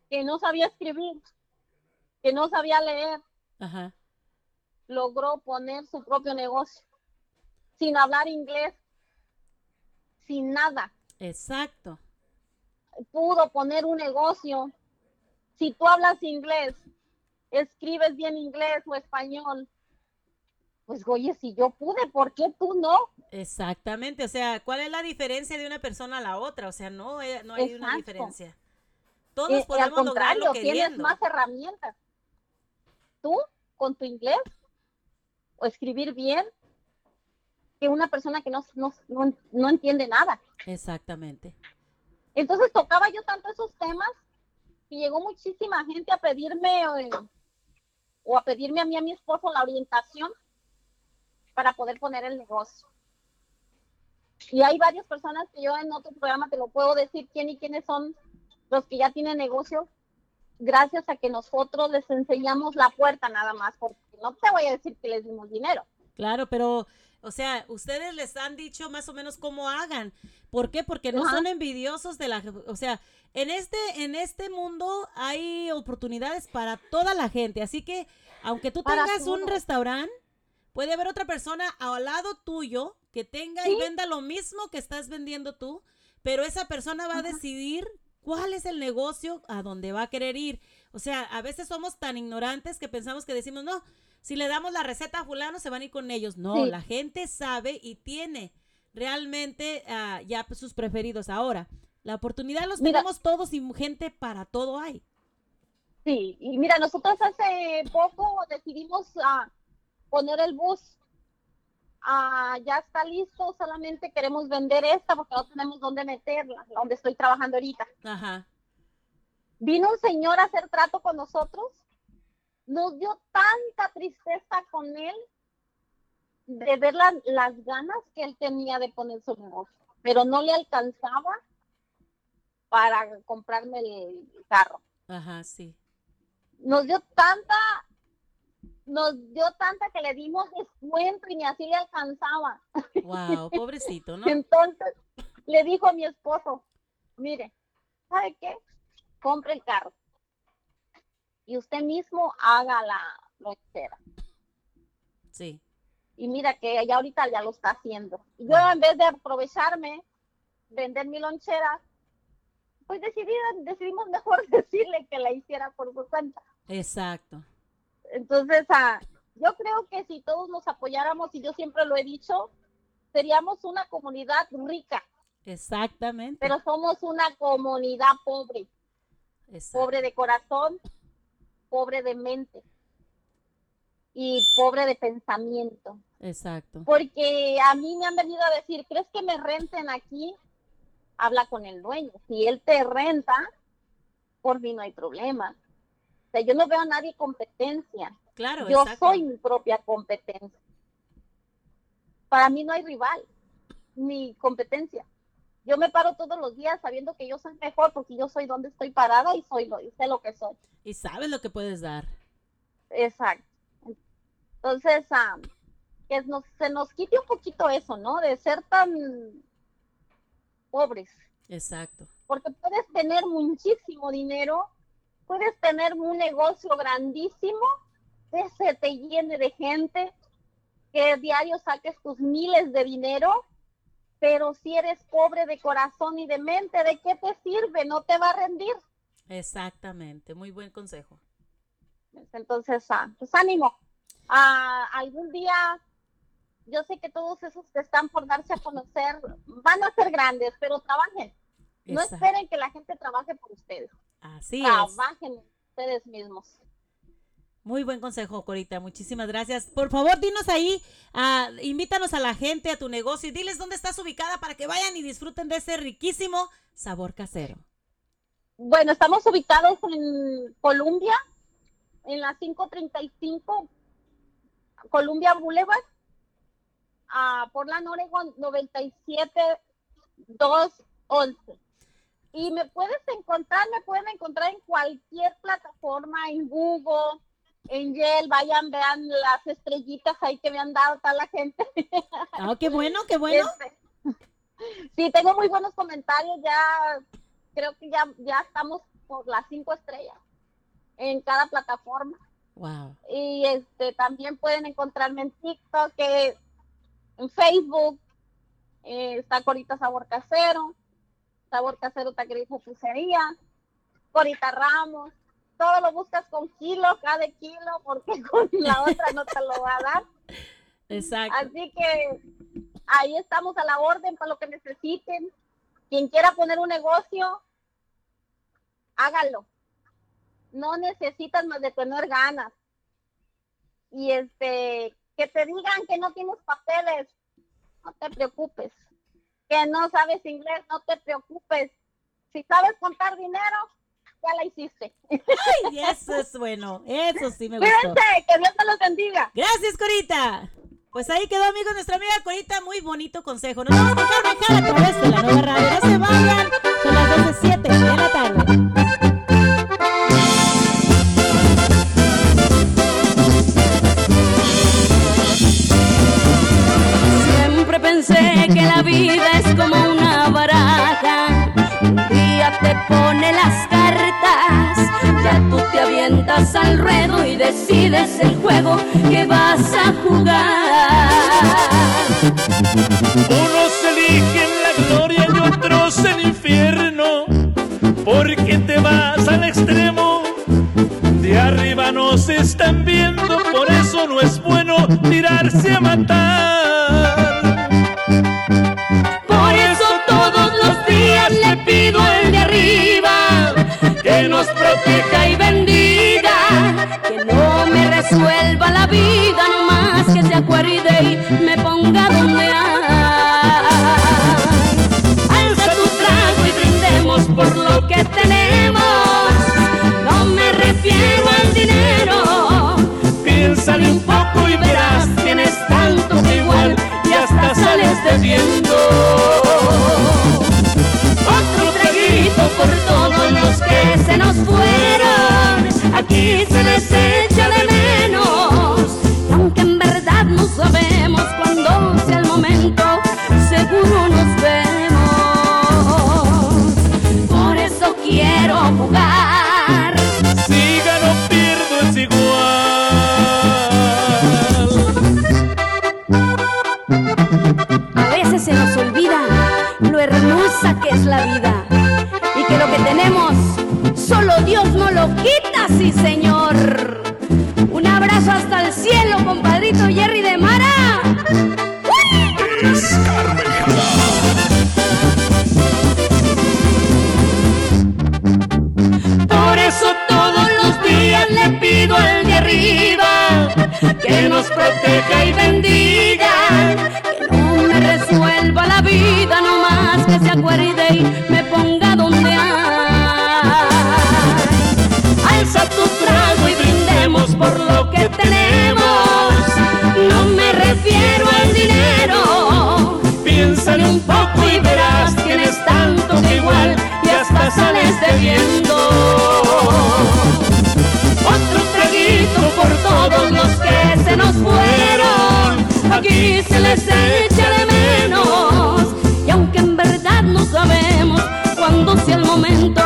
que no sabía escribir, que no sabía leer, Ajá. logró poner su propio negocio, sin hablar inglés, sin nada, Exacto. pudo poner un negocio. Si tú hablas inglés, escribes bien inglés o español, pues oye, si yo pude, ¿por qué tú no? Exactamente, o sea, ¿cuál es la diferencia de una persona a la otra? O sea, no, eh, no hay una diferencia. Todos Y- y al podemos lograrlo contrario, tienes más herramientas. Tú, con tu inglés, o escribir bien, que una persona que no, no, no, no entiende nada. Exactamente. Entonces tocaba yo tanto esos temas que llegó muchísima gente a pedirme eh, o a pedirme a mí a mi esposo la orientación para poder poner el negocio. Y hay varias personas que yo en otro programa te lo puedo decir quién y quiénes son los que ya tienen negocio, gracias a que nosotros les enseñamos la puerta nada más, porque no te voy a decir que les dimos dinero. Claro, pero, o sea, ustedes les han dicho más o menos cómo hagan. ¿Por qué? Porque no Ajá. son envidiosos de la, o sea, en este, en este mundo hay oportunidades para toda la gente. Así que, aunque tú Para tengas un restaurante, puede haber otra persona al lado tuyo que tenga y venda lo mismo que estás vendiendo tú, pero esa persona va a decidir cuál es el negocio a donde va a querer ir. O sea, a veces somos tan ignorantes que pensamos que decimos, no, si le damos la receta a fulano, se van a ir con ellos. No, Sí. la gente sabe y tiene realmente ah, ya sus preferidos. Ahora, la oportunidad los Mira. tenemos todos y gente para todo hay. Sí, y mira, nosotros hace poco decidimos ah, poner el bus. Ah, ya está listo, solamente queremos vender esta porque no tenemos dónde meterla, donde estoy trabajando ahorita. Ajá. Vino un señor a hacer trato con nosotros, nos dio tanta tristeza con él de ver la- las ganas que él tenía de poner su negocio, pero no le alcanzaba para comprarme el carro. Ajá, sí. Nos dio tanta, nos dio tanta que le dimos descuento y ni así le alcanzaba. Wow, pobrecito, ¿no? Entonces le dijo a mi esposo, mire, ¿sabe qué? Compre el carro y usted mismo haga la lonchera. Sí. Y mira que ya ahorita ya lo está haciendo. Y yo en vez de aprovecharme, vender mi lonchera, pues decidí, decidimos mejor <laughs> decirle que la hiciera por su cuenta. Exacto. Entonces, ah, yo creo que si todos nos apoyáramos, y yo siempre lo he dicho, seríamos una comunidad rica, Exactamente. pero somos una comunidad pobre, pobre de corazón, pobre de mente y pobre de pensamiento. Exacto. Porque a mí me han venido a decir, ¿crees que me renten aquí? Habla con el dueño. Si él te renta, por mí no hay problema. O sea, yo no veo a nadie competencia. Claro, yo exacto. soy mi propia competencia. Para mí no hay rival, ni competencia. Yo me paro todos los días sabiendo que yo soy mejor porque yo soy donde estoy parada y soy lo, y sé lo que soy. Y sabes lo que puedes dar. Exacto. Entonces, ah, que nos, se nos quite un poquito eso, ¿no? De ser tan pobres. Exacto. Porque puedes tener muchísimo dinero, puedes tener un negocio grandísimo, que se te llene de gente, que diario saques tus miles de dinero, pero si eres pobre de corazón y de mente, ¿de qué te sirve? No te va a rendir. Exactamente. Muy buen consejo. Entonces, ah, pues ánimo. Ah, algún día, yo sé que todos esos que están por darse a conocer van a ser grandes, pero trabajen. No Exacto. esperen que la gente trabaje por ustedes. Así es. Trabajen ustedes mismos. Muy buen consejo, Corita. Muchísimas gracias. Por favor, dinos ahí, ah, invítanos a la gente a tu negocio y diles dónde estás ubicada para que vayan y disfruten de ese riquísimo sabor casero. Bueno, estamos ubicados en Columbia, en la 535 Columbia Boulevard, a Portland, Oregon 97211. Y me puedes encontrar, me pueden encontrar en cualquier plataforma, en Google, en Yelp, vayan, vean las estrellitas ahí que me han dado toda la gente. Ah, qué bueno, qué bueno. Este, sí, tengo muy buenos comentarios, ya creo que ya, ya estamos por las cinco estrellas en cada plataforma. Wow. Y este también pueden encontrarme en TikTok, en Facebook, eh, está Corita Sabor Casero, Sabor Casero Taquería y Pupusería, Corita Ramos, todo lo buscas con kilo, cada kilo, porque <laughs> con la otra no te lo va a dar. Exacto. Así que ahí estamos a la orden para lo que necesiten. Quien quiera poner un negocio, hágalo. No necesitas más de tener ganas. Y este, que te digan que no tienes papeles, no te preocupes. Que no sabes inglés, no te preocupes. Si sabes contar dinero, ya la hiciste. Ay, eso es bueno. Eso sí me gustó. Cuídense, que Dios te los bendiga. Gracias, Corita. Pues ahí quedó, amigos, nuestra amiga Corita. Muy bonito consejo. Nos vamos a Carmen Jara a través de la nueva radio. No se vayan. Son las 12.07 de la tarde. Pensé que la vida es como una baraja. Un día te pone las cartas, ya tú te avientas al ruedo y decides el juego que vas a jugar. Unos eligen la gloria y otros el infierno, porque te vas al extremo. De arriba nos están viendo, por eso no es bueno tirarse a matar. Nos proteja y bendiga, que no me resuelva la vida, no más que se acuerde y me ponga donde hay. Alza tu trago y brindemos por lo que tenemos, no me refiero al dinero. Piénsale un poco y verás, tienes tanto que igual y hasta sales debiendo. Otro la vida y que lo que tenemos solo Dios no lo quita, sí señor. Un abrazo hasta el cielo, compadrito Jerry de Mara. Por eso todos los días le pido al de que nos proteja y bendiga, sea el momento,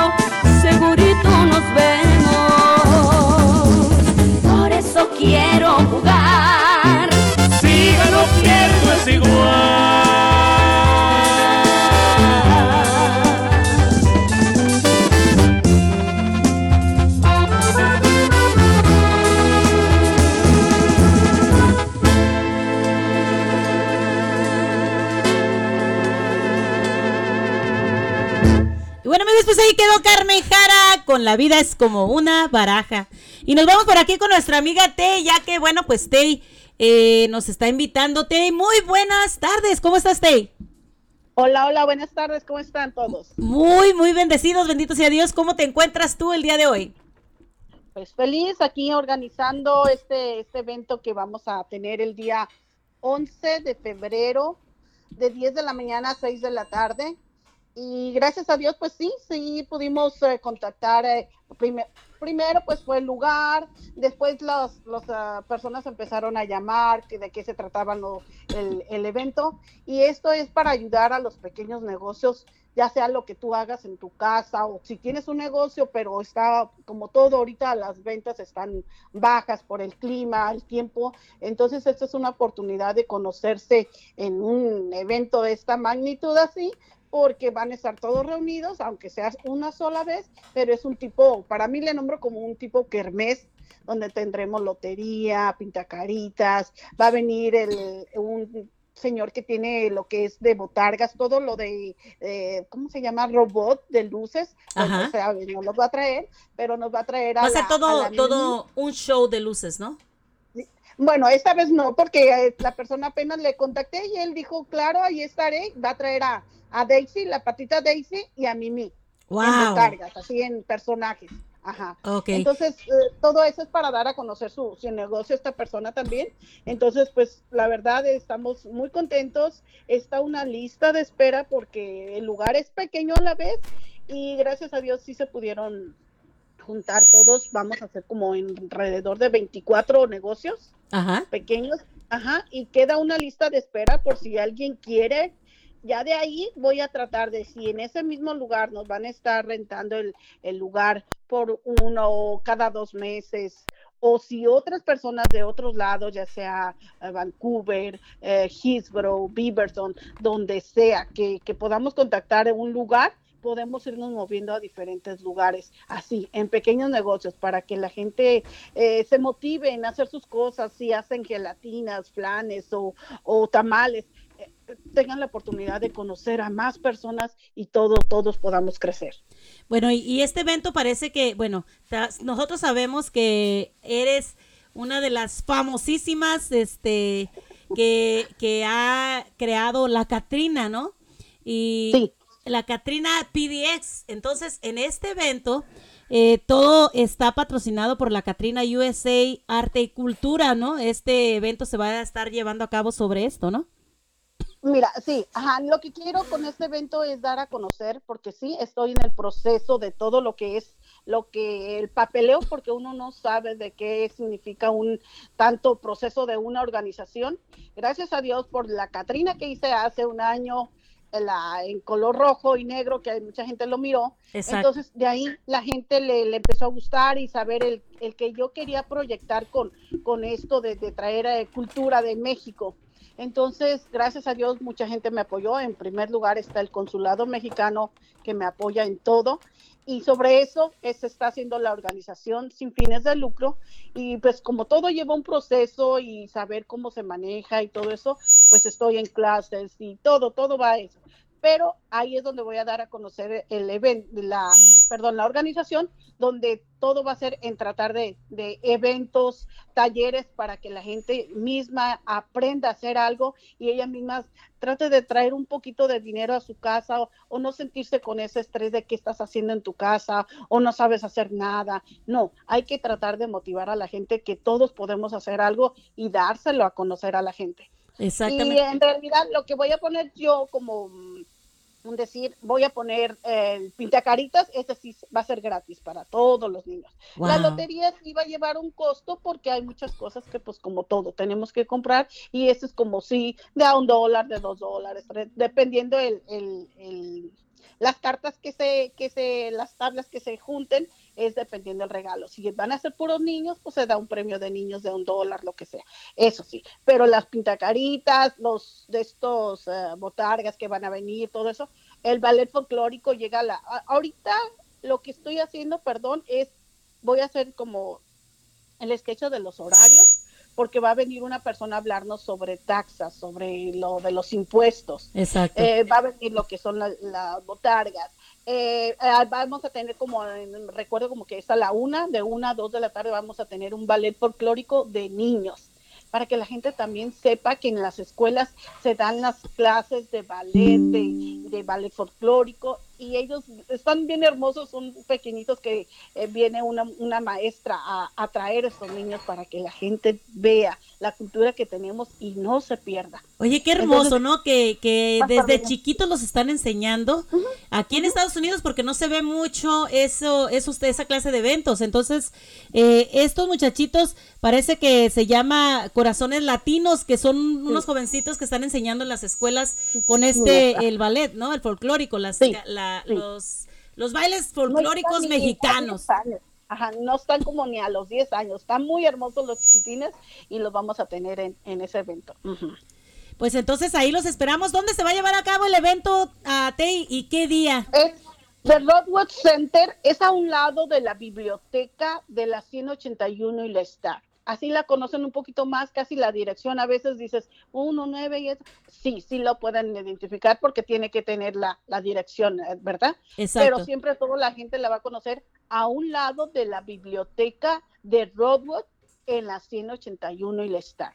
con La vida es como una baraja. Y nos vamos por aquí con nuestra amiga Tey, ya que, bueno, pues Tey eh, nos está invitando. Tey, muy buenas tardes. ¿Cómo estás, Tey? Hola, hola, buenas tardes, ¿cómo están todos? Muy, muy bendecidos, benditos sea Dios. ¿Cómo te encuentras tú el día de hoy? Pues feliz aquí organizando este, este evento que vamos a tener el día 11 de febrero, de 10 de la mañana a 6 de la tarde. Y gracias a Dios, pues sí, sí pudimos eh, contactar. eh, prime- primero, pues fue el lugar, después las las, personas empezaron a llamar que de qué se trataba el, el evento. Y esto es para ayudar a los pequeños negocios, ya sea lo que tú hagas en tu casa o si tienes un negocio, pero está como todo ahorita, las ventas están bajas por el clima, el tiempo. Entonces, esta es una oportunidad de conocerse en un evento de esta magnitud así porque van a estar todos reunidos, aunque sea una sola vez, pero es un tipo, para mí le nombro como un tipo kermés, donde tendremos lotería, pintacaritas, va a venir el, un señor que tiene lo que es de botargas, todo lo de, eh, ¿cómo se llama? Robot de luces, Ajá. o sea, no los va a traer, pero nos va a traer a Va a ser la todo un show de luces, ¿no? Bueno, esta vez no, porque eh, la persona apenas le contacté y él dijo, claro, ahí estaré, va a traer a, a Daisy, la patita Daisy y a Mimi. Wow. En así en personajes. Ajá. Ok. Entonces, eh, todo eso es para dar a conocer su, su negocio a esta persona también. Entonces, pues la verdad estamos muy contentos. Está una lista de espera porque el lugar es pequeño a la vez y gracias a Dios sí se pudieron juntar todos. Vamos a hacer como en alrededor de 24 negocios Ajá. pequeños. Ajá. Y queda una lista de espera por si alguien quiere. Ya de ahí voy a tratar de si en ese mismo lugar nos van a estar rentando el, el lugar por uno cada dos meses o si otras personas de otros lados, ya sea eh, Vancouver, eh, Hillsborough, Beaverton, donde sea, que, que podamos contactar en un lugar, podemos irnos moviendo a diferentes lugares, así, en pequeños negocios, para que la gente eh, se motive en hacer sus cosas, si hacen gelatinas, flanes o, o tamales, eh, tengan la oportunidad de conocer a más personas y todo, todos podamos crecer. Bueno, y, y este evento parece que, bueno, nosotros sabemos que eres una de las famosísimas, este, que, que ha creado la Catrina, ¿no? Y la Catrina PDX. Entonces, en este evento, eh, todo está patrocinado por la Catrina USA Arte y Cultura, ¿no? Este evento se va a estar llevando a cabo sobre esto, ¿no? Mira, sí, ajá, lo que quiero con este evento es dar a conocer, porque sí, estoy en el proceso de todo lo que es lo que el papeleo, porque uno no sabe de qué significa un tanto proceso de una organización. Gracias a Dios por la Catrina que hice hace un año, la, en color rojo y negro, que mucha gente lo miró. Exacto. Entonces, de ahí la gente le, le empezó a gustar y saber el, el que yo quería proyectar con, con esto de, de traer eh, cultura de México. Entonces, gracias a Dios, mucha gente me apoyó. En primer lugar está el consulado mexicano que me apoya en todo. Y sobre eso eh, se está haciendo la organización sin fines de lucro. Y pues como todo lleva un proceso y saber cómo se maneja y todo eso, pues estoy en clases y todo, todo va a eso. Pero ahí es donde voy a dar a conocer el evento, la, perdón, la organización, donde todo va a ser en tratar de, de eventos, talleres para que la gente misma aprenda a hacer algo y ella misma trate de traer un poquito de dinero a su casa o, o no sentirse con ese estrés de qué estás haciendo en tu casa o no sabes hacer nada. No, hay que tratar de motivar a la gente que todos podemos hacer algo y dárselo a conocer a la gente. Exactamente. Y en realidad lo que voy a poner yo como un decir, voy a poner el pintacaritas, ese sí va a ser gratis para todos los niños. La Wow. lotería sí va a llevar un costo porque hay muchas cosas que pues como todo tenemos que comprar y eso es como si de a un dólar, de dos dólares, tre- dependiendo el, el- el- las cartas que se, que se, las tablas que se junten, es dependiendo del regalo. Si van a ser puros niños, pues se da un premio de niños de un dólar, lo que sea. Eso sí. Pero las pintacaritas, los de estos eh, botargas que van a venir, todo eso, el ballet folclórico llega a la. ahorita lo que estoy haciendo, perdón, es voy a hacer como el sketch de los horarios, porque va a venir una persona a hablarnos sobre taxas, sobre lo de los impuestos. Exacto. Eh, va a venir lo que son la- las botargas. Eh, eh, vamos a tener como, recuerdo como que es a la una, de una a dos de la tarde vamos a tener un ballet folclórico de niños, para que la gente también sepa que en las escuelas se dan las clases de ballet, de, de ballet folclórico, y ellos están bien hermosos, son pequeñitos que eh, viene una, una maestra a, a traer a estos niños para que la gente vea la cultura que tenemos y no se pierda. Oye, qué hermoso, Entonces, ¿no? Que, que desde chiquitos los están enseñando aquí en Estados Unidos porque no se ve mucho eso, eso esa clase de eventos. Entonces, eh, estos muchachitos parece que se llama Corazones Latinos, que son unos jovencitos que están enseñando en las escuelas con este, el ballet, ¿no? El folclórico, las, Sí, la- sí. los, los bailes folclóricos mexicanos. A 10 años. Ajá, no están como ni a los 10 años. Están muy hermosos los chiquitines y los vamos a tener en, en ese evento. Pues entonces ahí los esperamos. ¿Dónde se va a llevar a cabo el evento, a Tei, y qué día? Es The Rodwood Center es a un lado de la biblioteca de la 181 y la Star. Así la conocen un poquito más, casi la dirección. A veces dices 1, 9 y eso. Sí, sí lo pueden identificar porque tiene que tener la, la dirección, eh, ¿verdad? Exacto. Pero siempre toda la gente la va a conocer a un lado de la biblioteca de Rodwood en la 181 y la Star.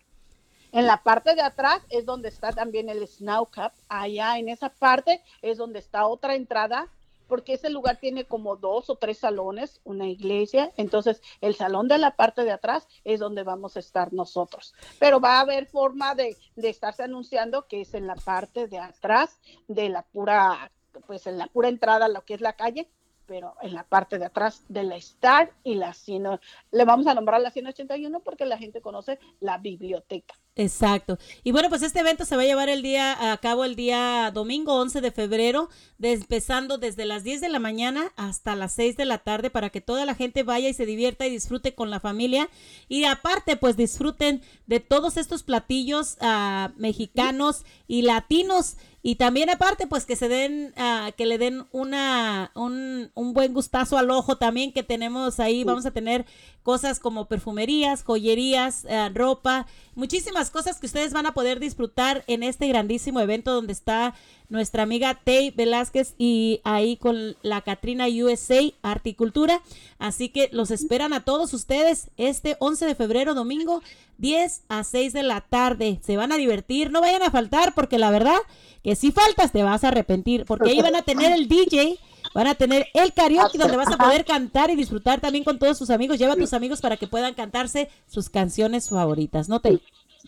En la parte de atrás es donde está también el Snow Cup. Allá en esa parte es donde está otra entrada porque ese lugar tiene como dos o tres salones, una iglesia, entonces el salón de la parte de atrás es donde vamos a estar nosotros. Pero va a haber forma de, de estarse anunciando que es en la parte de atrás de la pura, pues en la pura entrada lo que es la calle, pero en la parte de atrás de la Star y la 100, le vamos a nombrar la 181 porque la gente conoce la biblioteca. Exacto. Y bueno, pues este evento se va a llevar el día a cabo el día domingo 11 de febrero, de- empezando desde las 10 de la mañana hasta las 6 de la tarde para que toda la gente vaya y se divierta y disfrute con la familia. Y aparte pues disfruten de todos estos platillos ah, mexicanos y latinos. Y también aparte pues que se den ah, que le den una un, un buen gustazo al ojo también que tenemos ahí. Vamos a tener cosas como perfumerías joyerías ah, ropa muchísimas cosas que ustedes van a poder disfrutar en este grandísimo evento donde está nuestra amiga Tay Velázquez y ahí con la Catrina USA Arte y Cultura. Así que los esperan a todos ustedes este 11 de febrero, domingo, 10 a 6 de la tarde. Se van a divertir, no vayan a faltar porque la verdad que si faltas te vas a arrepentir porque ahí van a tener el DJ. Van a tener el karaoke donde vas a poder cantar y disfrutar también con todos tus amigos. Lleva a tus amigos para que puedan cantarse sus canciones favoritas, ¿no te?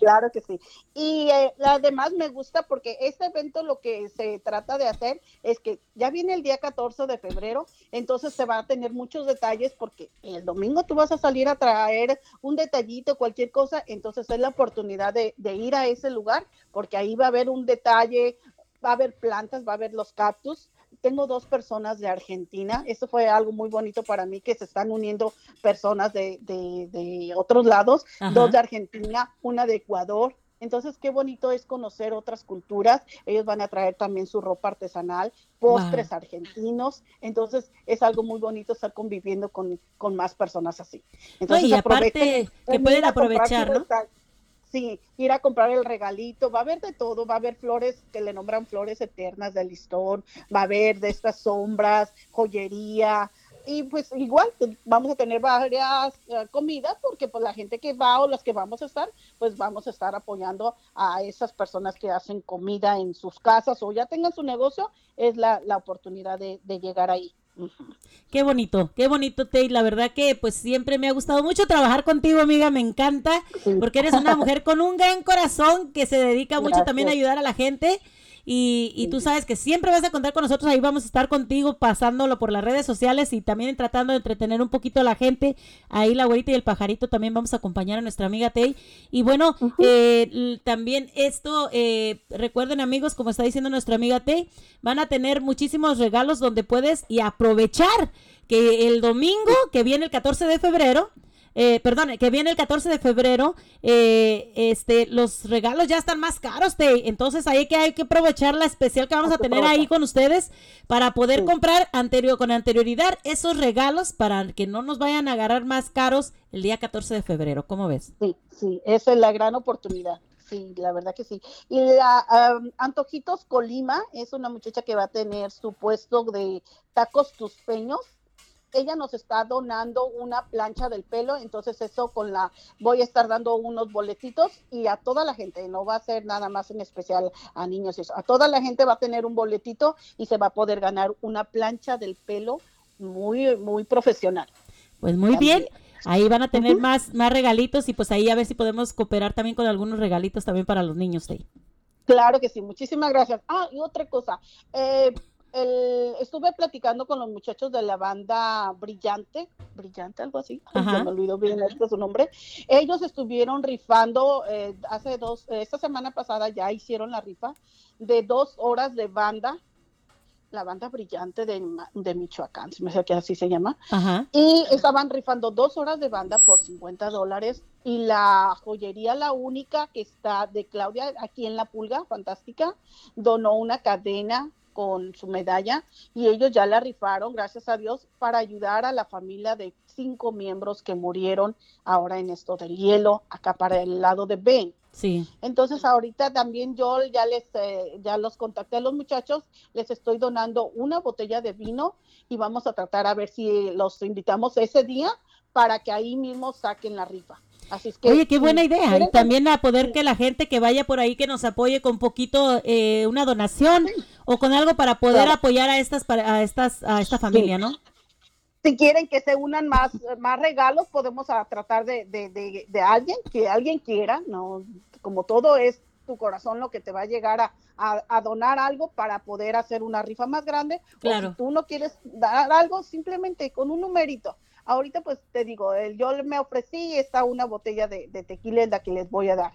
Claro que sí. Y eh, además me gusta porque este evento lo que se trata de hacer es que ya viene el día 14 de febrero, entonces se va a tener muchos detalles porque el domingo tú vas a salir a traer un detallito, cualquier cosa, entonces es la oportunidad de, de ir a ese lugar porque ahí va a haber un detalle, va a haber plantas, va a haber los cactus. Tengo dos personas de Argentina, eso fue algo muy bonito para mí que se están uniendo personas de, de- de otros lados, Ajá. dos de Argentina, una de Ecuador. Entonces, qué bonito es conocer otras culturas. Ellos van a traer también su ropa artesanal, postres argentinos. Entonces, es algo muy bonito estar conviviendo con, con más personas así. Entonces, y aparte aprovechen que en pueden aprovechar, ¿no? Sí, ir a comprar el regalito, va a haber de todo, va a haber flores que le nombran flores eternas de listón, va a haber de estas sombras, joyería, y pues igual vamos a tener varias eh, comidas porque pues la gente que va o las que vamos a estar, pues vamos a estar apoyando a esas personas que hacen comida en sus casas o ya tengan su negocio, es la, la oportunidad de, de llegar ahí. Qué bonito, qué bonito, Tay. La verdad que pues siempre me ha gustado mucho trabajar contigo, amiga. Me encanta porque eres una mujer con un gran corazón que se dedica mucho también a ayudar a la gente. Y, y tú sabes que siempre vas a contar con nosotros, ahí vamos a estar contigo pasándolo por las redes sociales y también tratando de entretener un poquito a la gente. Ahí la güerita y el pajarito también vamos a acompañar a nuestra amiga Tay. Y bueno, eh, también esto, eh, recuerden amigos, como está diciendo nuestra amiga Tay, van a tener muchísimos regalos donde puedes y aprovechar que el domingo, que viene el 14 de febrero, eh, perdón, que viene el 14 de febrero, eh, este, los regalos ya están más caros, Tey. entonces ahí que hay que aprovechar la especial que vamos a tener ahí con ustedes para poder comprar anterior, con anterioridad esos regalos para que no nos vayan a agarrar más caros el día 14 de febrero, ¿cómo ves? Sí, sí, esa es la gran oportunidad. Sí, la verdad que sí. Y la am, Antojitos Colima es una muchacha que va a tener su puesto de tacos tuspeños. Ella nos está donando una plancha del pelo, entonces eso con la voy a estar dando unos boletitos y a toda la gente, no va a ser nada más en especial a niños, eso, a toda la gente va a tener un boletito y se va a poder ganar una plancha del pelo muy muy profesional. Pues muy bien. Ahí van a tener más, más regalitos y pues ahí a ver si podemos cooperar también con algunos regalitos también para los niños, Tey. Claro que sí, muchísimas gracias. Ah, y otra cosa, eh, el- estuve platicando con los muchachos de la banda Brillante, Brillante, algo así, Ajá. se me olvidó bien este su nombre. Ellos estuvieron rifando eh, hace dos, esta semana pasada ya hicieron la rifa de dos horas de banda, la banda Brillante de, Michoacán, si me sé que así se llama. Ajá. Y estaban rifando dos horas de banda por 50 dólares. Y la joyería, la única que está de Claudia, aquí en La Pulga, fantástica, donó una cadena con su medalla y ellos ya la rifaron, gracias a Dios, para ayudar a la familia de cinco miembros que murieron ahora en esto del hielo, acá para el lado de Ben. Sí. Entonces ahorita también yo ya les eh, ya los contacté a los muchachos, les estoy donando una botella de vino y vamos a tratar a ver si los invitamos ese día para que ahí mismo saquen la rifa. Así es que, Oye, qué buena idea. Y también a poder que la gente que vaya por ahí que nos apoye con poquito eh, una donación o con algo para poder Claro. apoyar a estas a estas a esta familia, ¿no? si quieren que se unan más, más regalos, podemos a tratar de, de, de, de alguien, que alguien quiera, no, como todo es tu corazón lo que te va a llegar a, a- a donar algo para poder hacer una rifa más grande. O Claro. si tú no quieres dar algo, simplemente con un numerito. Ahorita pues te digo, el- yo me ofrecí esta una botella de, de tequila es la que les voy a dar,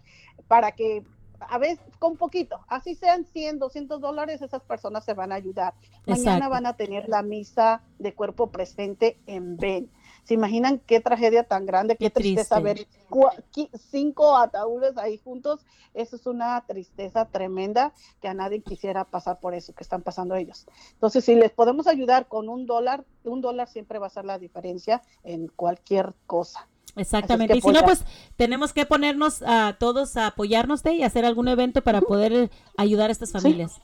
para que a veces con poquito, así sean 100, 200 dólares, esas personas se van a ayudar. Mañana Exacto. van a tener la misa de cuerpo presente en Ben. ¿Se imaginan qué tragedia tan grande, qué, tristeza triste. ver cinco ataúdes ahí juntos? Eso es una tristeza tremenda que a nadie quisiera pasar por eso que están pasando ellos. Entonces, si les podemos ayudar con un dólar, un dólar siempre va a ser la diferencia en cualquier cosa. Exactamente. Y es que si no, apoya. pues tenemos que ponernos a todos a apoyarnos de y hacer algún evento para poder ayudar a estas familias.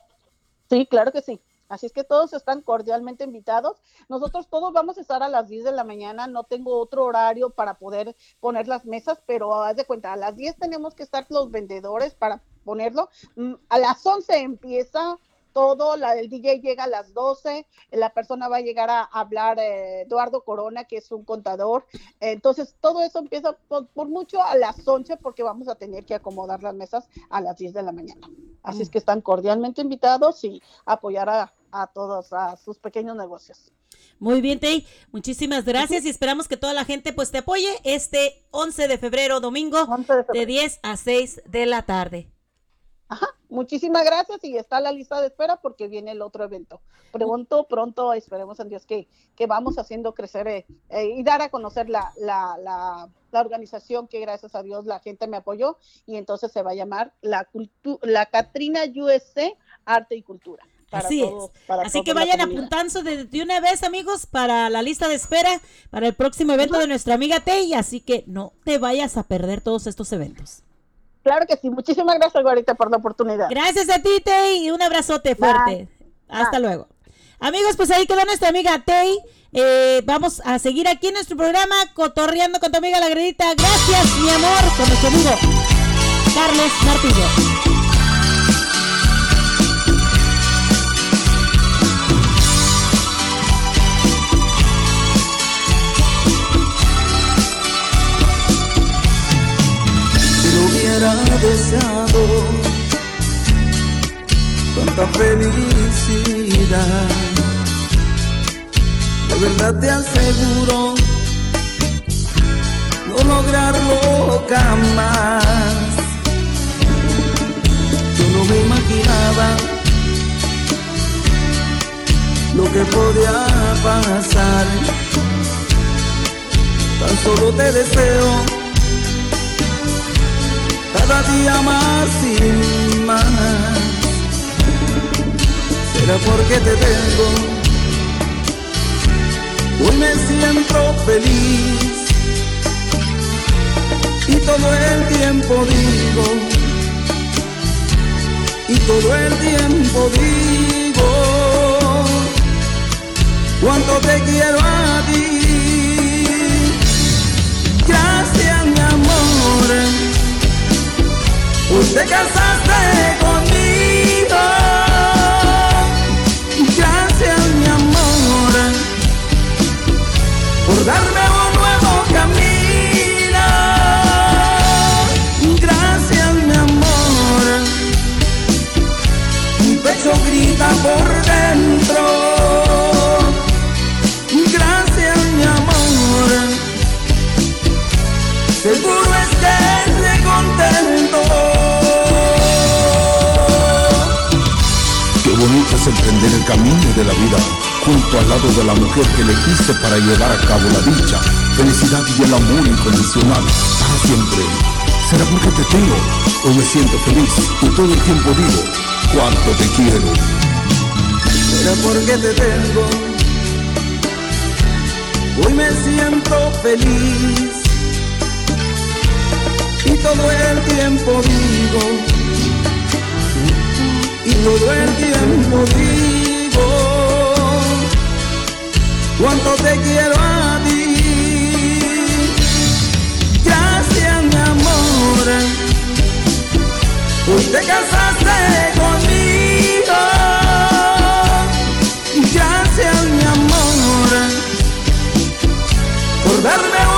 Sí, claro que sí. Así es que todos están cordialmente invitados. Nosotros todos vamos a estar a las 10 de la mañana. No tengo otro horario para poder poner las mesas, pero haz de cuenta, a las 10 tenemos que estar los vendedores para ponerlo. Mm, A las 11 empieza todo, la, el DJ llega a las 12, la persona va a llegar a hablar eh, Eduardo Corona, que es un contador. Entonces, todo eso empieza por, por mucho a las 11 porque vamos a tener que acomodar las mesas a las 10 de la mañana. Así es que están cordialmente invitados y apoyar a, a todos, a sus pequeños negocios. Muy bien, Tei. Muchísimas gracias y esperamos que toda la gente pues te apoye este 11 de febrero, domingo, de 10 a 6 de la tarde. Muchísimas gracias y está la lista de espera porque viene el otro evento. Pronto, pronto, esperemos en Dios que, que vamos haciendo crecer eh, eh, y dar a conocer la, la, la, la organización que gracias a Dios la gente me apoyó y entonces se va a llamar la, cultu la Catrina USA Arte y Cultura. para Así todo- es. para Así que vayan apuntando de, de una vez, amigos, para la lista de espera para el próximo evento de nuestra amiga Tei. Así que no te vayas a perder todos estos eventos. Claro que sí. Muchísimas gracias, Guarita, por la oportunidad. Gracias a ti, Tei, y un abrazote fuerte. Hasta luego. Amigos, pues ahí quedó nuestra amiga Tei. Eh, vamos a seguir aquí en nuestro programa, cotorreando con tu amiga la Gredita. Gracias, mi amor, con nuestro amigo Carlos Martillo. Hubiera deseado tanta felicidad. De verdad te aseguro no lograrlo jamás. Yo no me imaginaba lo que podía pasar. Tan solo te deseo cada día más y más. Será porque te tengo, hoy me siento feliz y todo el tiempo digo, y todo el tiempo digo, cuánto te quiero a ti. Hoy te casaste conmigo. Gracias, mi amor, por darme un nuevo camino. Gracias, mi amor. Mi pecho grita por emprender el camino de la vida junto al lado de la mujer que elegiste para llevar a cabo la dicha, felicidad y el amor incondicional para siempre. Será porque te tengo, hoy me siento feliz y todo el tiempo digo cuánto te quiero. Será porque te tengo. Hoy me siento feliz y todo el tiempo digo, y todo el tiempo digo cuánto te quiero a ti. Gracias, mi amor, hoy te casaste conmigo. Gracias, mi amor, por darme un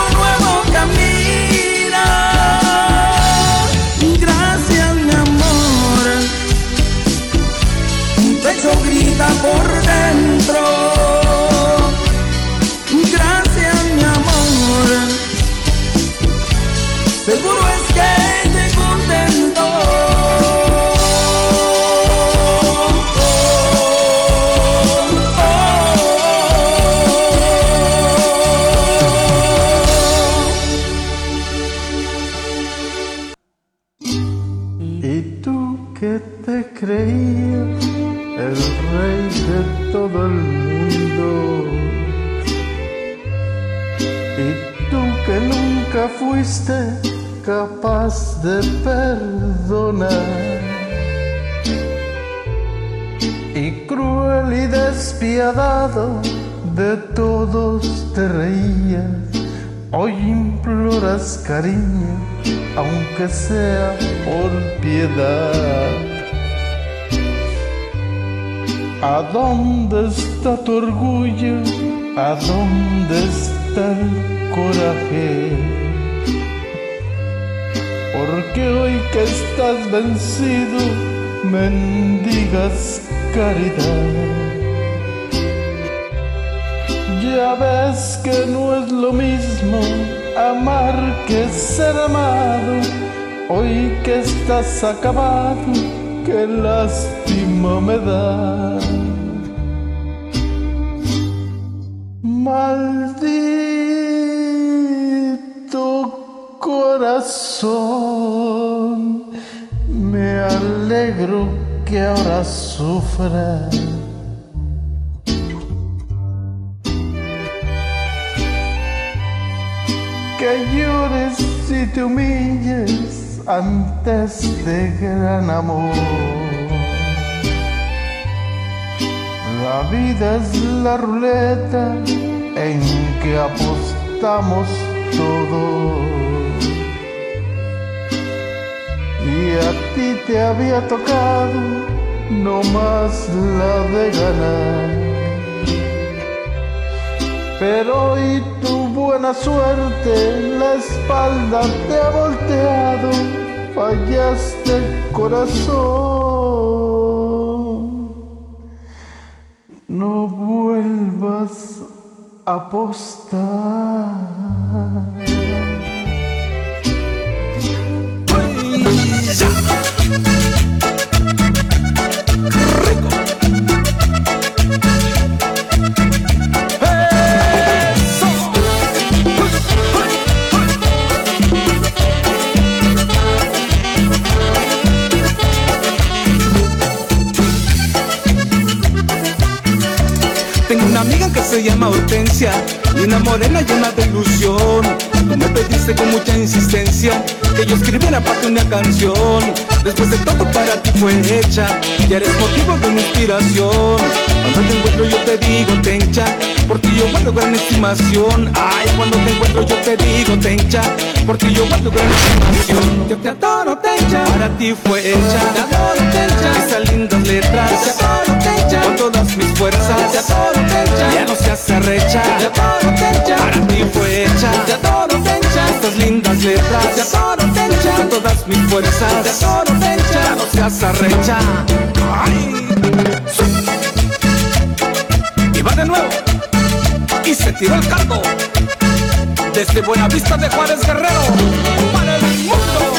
aunque sea por piedad. ¿A dónde está tu orgullo? ¿A dónde está el coraje? Porque hoy que estás vencido, mendigas caridad. Ya ves que no es lo mismo amar que ser amado. Hoy que estás acabado, qué lástima me da. Maldito corazón, me alegro que ahora sufra. que llores y te humilles ante este gran amor. La vida es la ruleta en que apostamos todos. Y a ti te había tocado no más la de ganar. Pero hoy tu buena suerte la espalda te ha volteado, fallaste corazón. No vuelvas a apostar. Y una morena llena de ilusión. Tú me pediste con mucha insistencia que yo escribiera para ti una canción. Después de todo para ti fue hecha y eres motivo de mi inspiración. Cuando te encuentro yo te digo tencha, por ti yo guardo gran estimación. Ay, cuando te encuentro yo te digo tencha, por ti yo guardo gran estimación. Yo te adoro tencha, para ti fue hecha. Te adoro tencha, esas lindas letras. Te adoro tencha, fuerzas. Te adoro tencha, ya no seas arrecha. Te adoro tencha, para ti fue hecha. Te adoro tencha, estas lindas letras. Te adoro tencha, con todas mis fuerzas. Te adoro tencha, ya no seas arrecha. Ay, sí. Y va de nuevo y se tiró el cargo desde Buenavista de Juárez Guerrero para el mundo.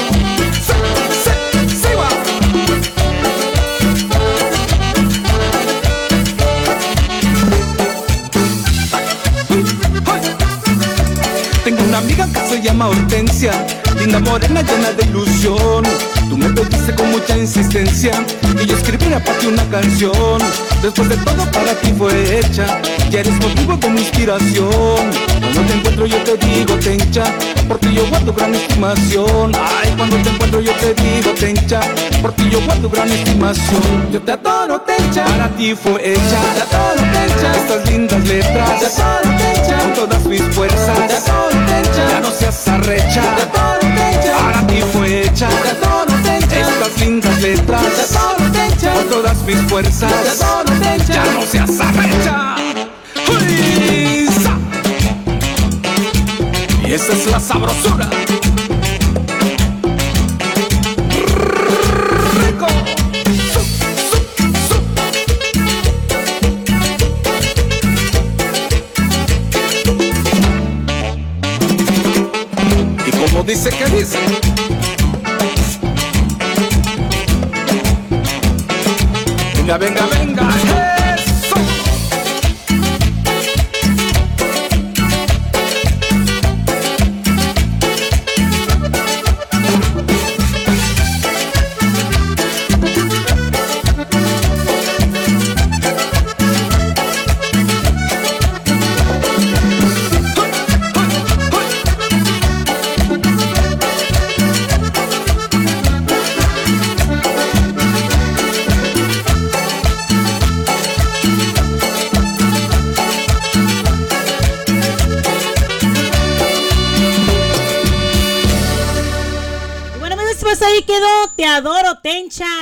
Llama Hortensia, linda morena llena de ilusión. Tú me pediste con mucha insistencia que yo escribiera para ti una canción. Después de todo para ti fue hecha, ya eres motivo de mi inspiración. Cuando te encuentro yo te digo tencha, porque yo guardo gran estimación. Ay, cuando te encuentro yo te digo tencha, porque yo guardo gran estimación. Yo te adoro para ti fue hecha. Estas lindas letras. Con todas mis fuerzas. Ya no seas arrecha. Tencha, para ti fue hecha. Estas lindas letras. todas mis fuerzas. Ya no seas arrecha. ¡Uy! Y esa es la sabrosura. Dice que dice. Venga, venga, venga.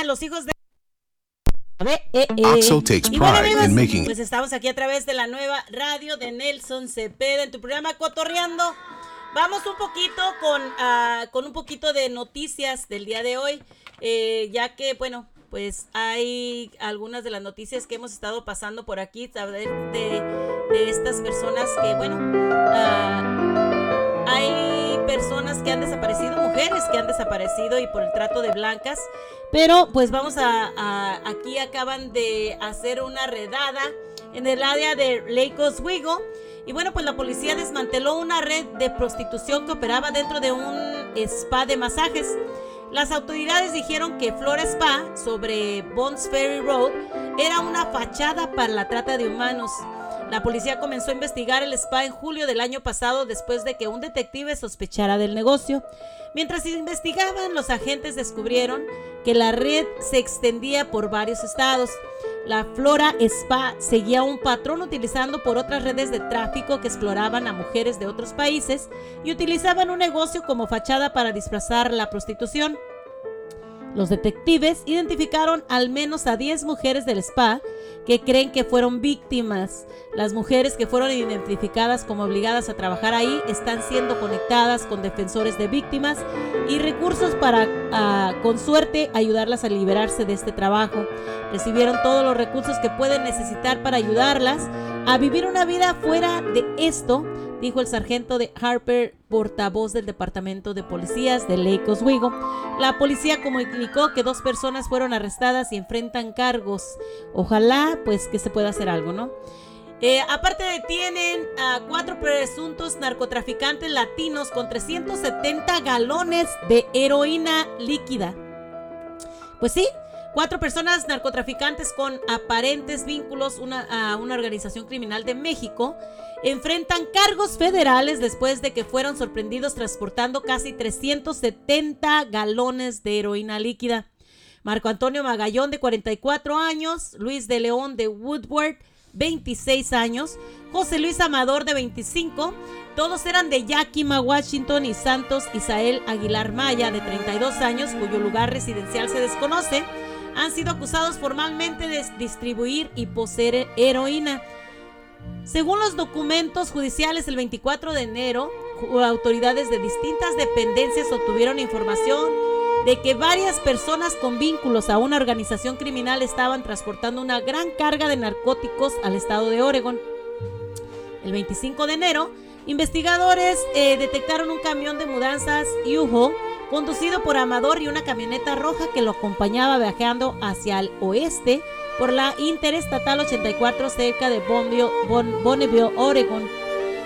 Los hijos de. Eh, eh. OXO takes Y bueno, pride amigos, in making- Pues estamos aquí a través de la nueva radio de Nelson Cepeda en tu programa Cotorreando. Vamos un poquito con, ah, con un poquito de noticias del día de hoy, eh, ya que, bueno, pues hay algunas de las noticias que hemos estado pasando por aquí, saber de, de estas personas que, bueno, ah, hay personas que han desaparecido, mujeres que han desaparecido y por el trato de blancas, pero pues vamos a, aquí acaban de hacer una redada en el área de Lake Oswego y bueno pues la policía desmanteló una red de prostitución que operaba dentro de un spa de masajes. Las autoridades dijeron que Flora Spa sobre Bones Ferry Road era una fachada para la trata de humanos. La policía comenzó a investigar el spa en julio del año pasado después de que un detective sospechara del negocio. Mientras investigaban, los agentes descubrieron que la red se extendía por varios estados. La Flora Spa seguía un patrón utilizando por otras redes de tráfico que exploraban a mujeres de otros países y utilizaban un negocio como fachada para disfrazar la prostitución. Los detectives identificaron al menos a 10 mujeres del spa que creen que fueron víctimas. Las mujeres que fueron identificadas como obligadas a trabajar ahí están siendo conectadas con defensores de víctimas y recursos para, ah, con suerte, ayudarlas a liberarse de este trabajo. Recibieron todos los recursos que pueden necesitar para ayudarlas a vivir una vida fuera de esto, dijo el sargento de Harper, portavoz del Departamento de Policías de Lake Oswego. La policía comunicó que dos personas fueron arrestadas y enfrentan cargos. Ojalá, pues, que se pueda hacer algo, ¿no? Eh, aparte detienen a cuatro presuntos narcotraficantes latinos con 370 galones de heroína líquida. Pues sí, cuatro personas narcotraficantes con aparentes vínculos a una organización criminal de México enfrentan cargos federales después de que fueron sorprendidos transportando casi 370 galones de heroína líquida. Marco Antonio Magallón, de 44 años, Luis de León, de Woodward, 26 años, José Luis Amador, de 25, todos eran de Yakima, Washington, y Santos Isael Aguilar Maya, de 32 años, cuyo lugar residencial se desconoce, han sido acusados formalmente de distribuir y poseer heroína. Según los documentos judiciales, el 24 de enero, autoridades de distintas dependencias obtuvieron información de que varias personas con vínculos a una organización criminal estaban transportando una gran carga de narcóticos al estado de Oregon. El 25 de enero, investigadores eh, detectaron un camión de mudanzas U-Haul conducido por Amador y una camioneta roja que lo acompañaba viajando hacia el oeste por la Interestatal 84 cerca de Bonneville, Bon- Bonneville, Oregon.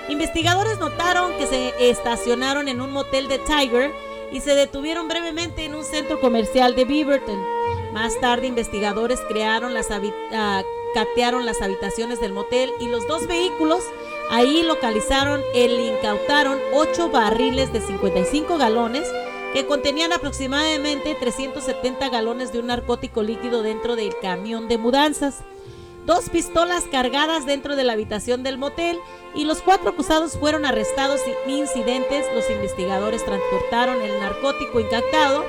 Investigadores notaron que se estacionaron en un motel de Tiger y se detuvieron brevemente en un centro comercial de Beaverton. Más tarde, investigadores crearon las ah, catearon las habitaciones del motel y los dos vehículos ahí localizaron e incautaron ocho barriles de 55 galones que contenían aproximadamente 370 galones de un narcótico líquido dentro del camión de mudanzas dos pistolas cargadas dentro de la habitación del motel y los cuatro acusados fueron arrestados sin incidentes. Los investigadores transportaron el narcótico incautado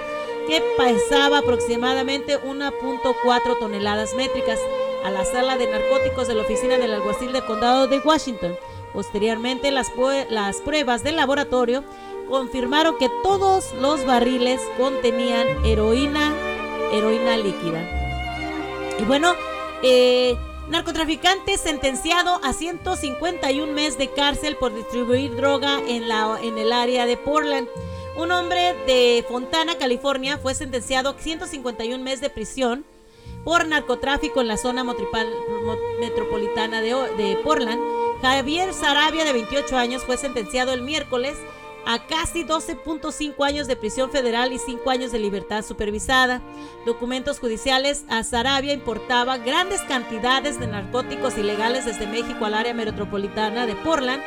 que pesaba aproximadamente 1.4 toneladas métricas a la sala de narcóticos de la oficina del alguacil del condado de Washington. Posteriormente, las, las pruebas del laboratorio confirmaron que todos los barriles contenían heroína, heroína líquida. Y bueno, eh, narcotraficante sentenciado a 151 meses de cárcel por distribuir droga en, la, en el área de Portland. Un hombre de Fontana, California, fue sentenciado a 151 meses de prisión por narcotráfico en la zona metropolitana de, de Portland. Javier Sarabia, de 28 años, fue sentenciado el miércoles a casi 12.5 años de prisión federal y 5 años de libertad supervisada. Documentos judiciales a Sarabia importaba grandes cantidades de narcóticos ilegales desde México al área metropolitana de Portland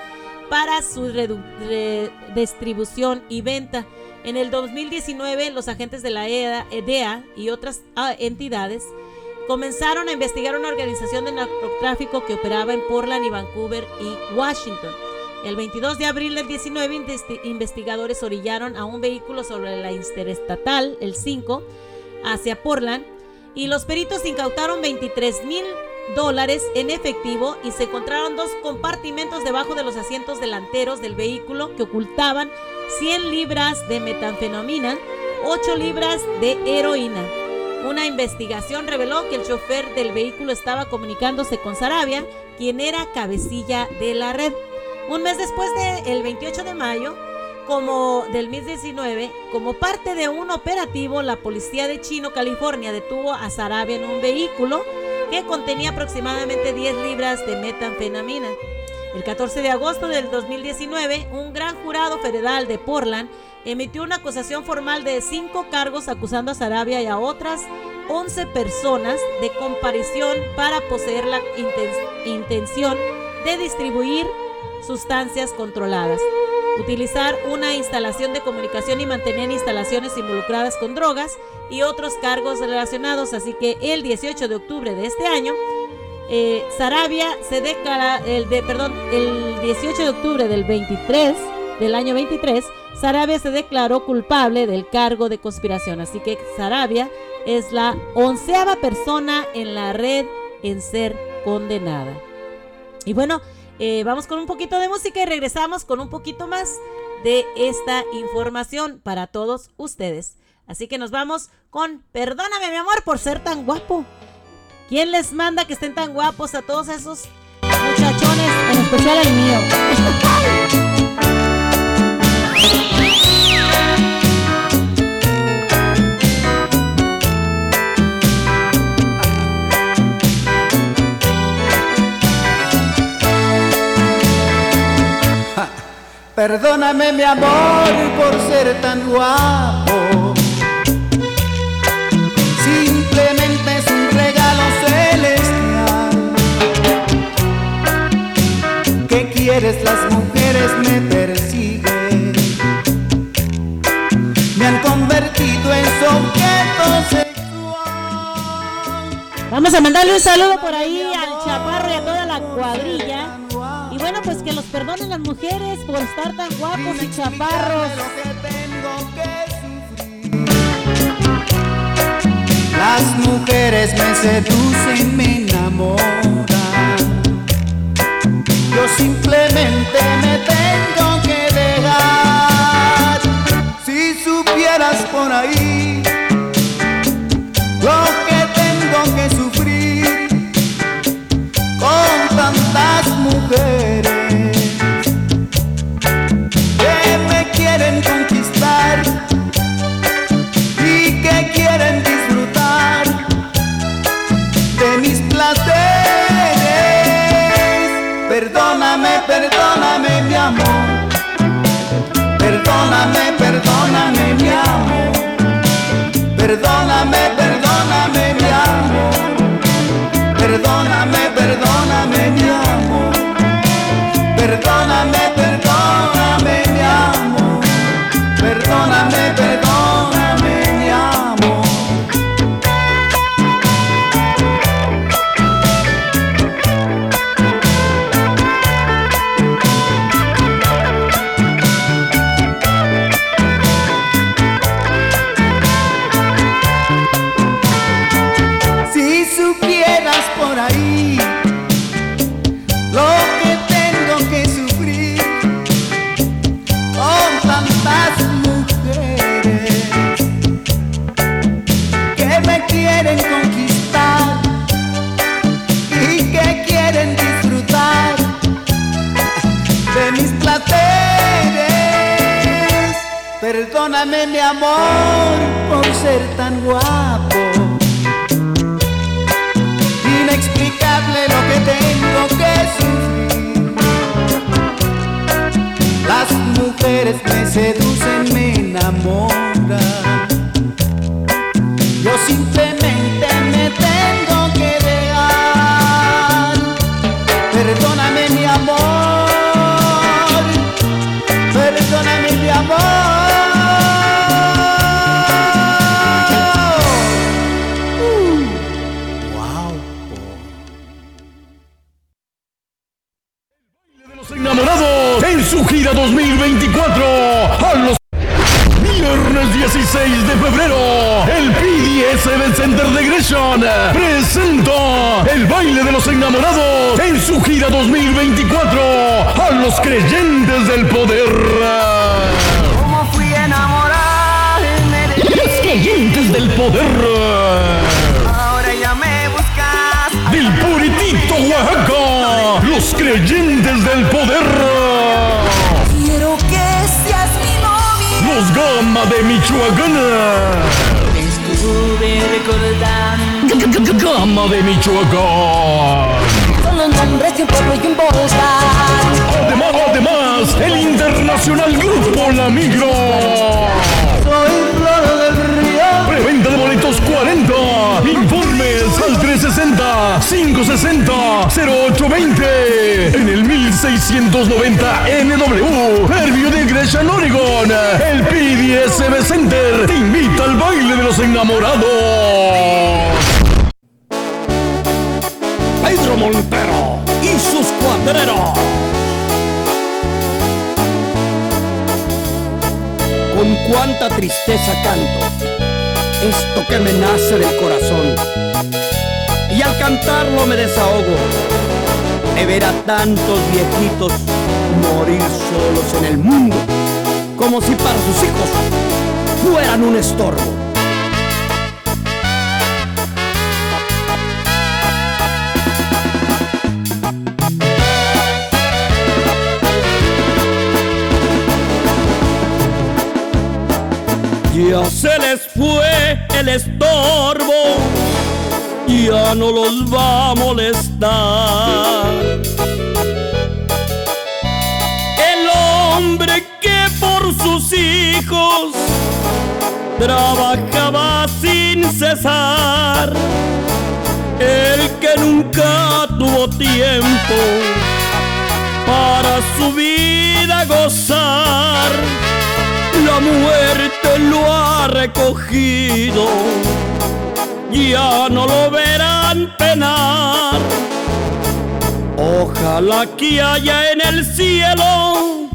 para su redu- re- distribución y venta. En el 2019, los agentes de la EDEA y otras ah, entidades comenzaron a investigar una organización de narcotráfico que operaba en Portland y Vancouver y Washington. El 22 de abril del 19, investi- investigadores orillaron a un vehículo sobre la interestatal, el 5, hacia Portland, y los peritos incautaron 23 mil dólares en efectivo y se encontraron dos compartimentos debajo de los asientos delanteros del vehículo que ocultaban 100 libras de metanfetamina, 8 libras de heroína. Una investigación reveló que el chofer del vehículo estaba comunicándose con Sarabia, quien era cabecilla de la red. Un mes después del 28 de mayo, como del 2019, como parte de un operativo, la policía de Chino, California, detuvo a Sarabia en un vehículo que contenía aproximadamente 10 libras de metanfetamina. El 14 de agosto del 2019, un gran jurado federal de Portland emitió una acusación formal de cinco cargos acusando a Sarabia y a otras 11 personas de comparición para poseer la inten- intención de distribuir sustancias controladas, utilizar una instalación de comunicación y mantener instalaciones involucradas con drogas y otros cargos relacionados. Así que el 18 de octubre de este año, eh, Sarabia se declara, el de, perdón, el 18 de octubre del 23, del año 23, Sarabia se declaró culpable del cargo de conspiración. Así que Sarabia es la onceava persona en la red en ser condenada. Y bueno, eh, vamos con un poquito de música y regresamos con un poquito más de esta información para todos ustedes. Así que nos vamos con Perdóname mi amor por ser tan guapo. ¿Quién les manda que estén tan guapos a todos esos muchachones, en especial el mío? <laughs> Perdóname mi amor por ser tan guapo. Simplemente es un regalo celestial. ¿Qué quieres? Las mujeres me persiguen. Me han convertido en objeto sexual. Vamos a mandarle un saludo por ahí al chaparro y a toda la cuadrilla. Perdonen las mujeres por estar tan guapos y chaparros. Las mujeres me seducen, me enamoran. Yo simplemente me tengo que dejar. Si supieras por ahí lo que tengo que sufrir con tantas mujeres amor por ser tan guapo. Inexplicable lo que tengo que sufrir. Las mujeres me seducen, me enamoran. Yo simplemente me tengo de Michoacán Son los nombres de un pueblo y un volcán. Además, además, el internacional grupo La Migro. Soy flor del río. Preventa de boletos 40. Informes al 360-560-0820. En el 1690 NW. Hervio de Gresham, Oregon. El PDSB Center te invita al baile de los enamorados. Tristeza canto esto que me nace del corazón. Y al cantarlo me desahogo de ver a tantos viejitos morir solos en el mundo, como si para sus hijos fueran un estorbo. Ya se les fue el estorbo, ya no los va a molestar. El hombre que por sus hijos trabajaba sin cesar, el que nunca tuvo tiempo para su vida gozar la muerte lo ha recogido, ya no lo verán penar. Ojalá que haya en el cielo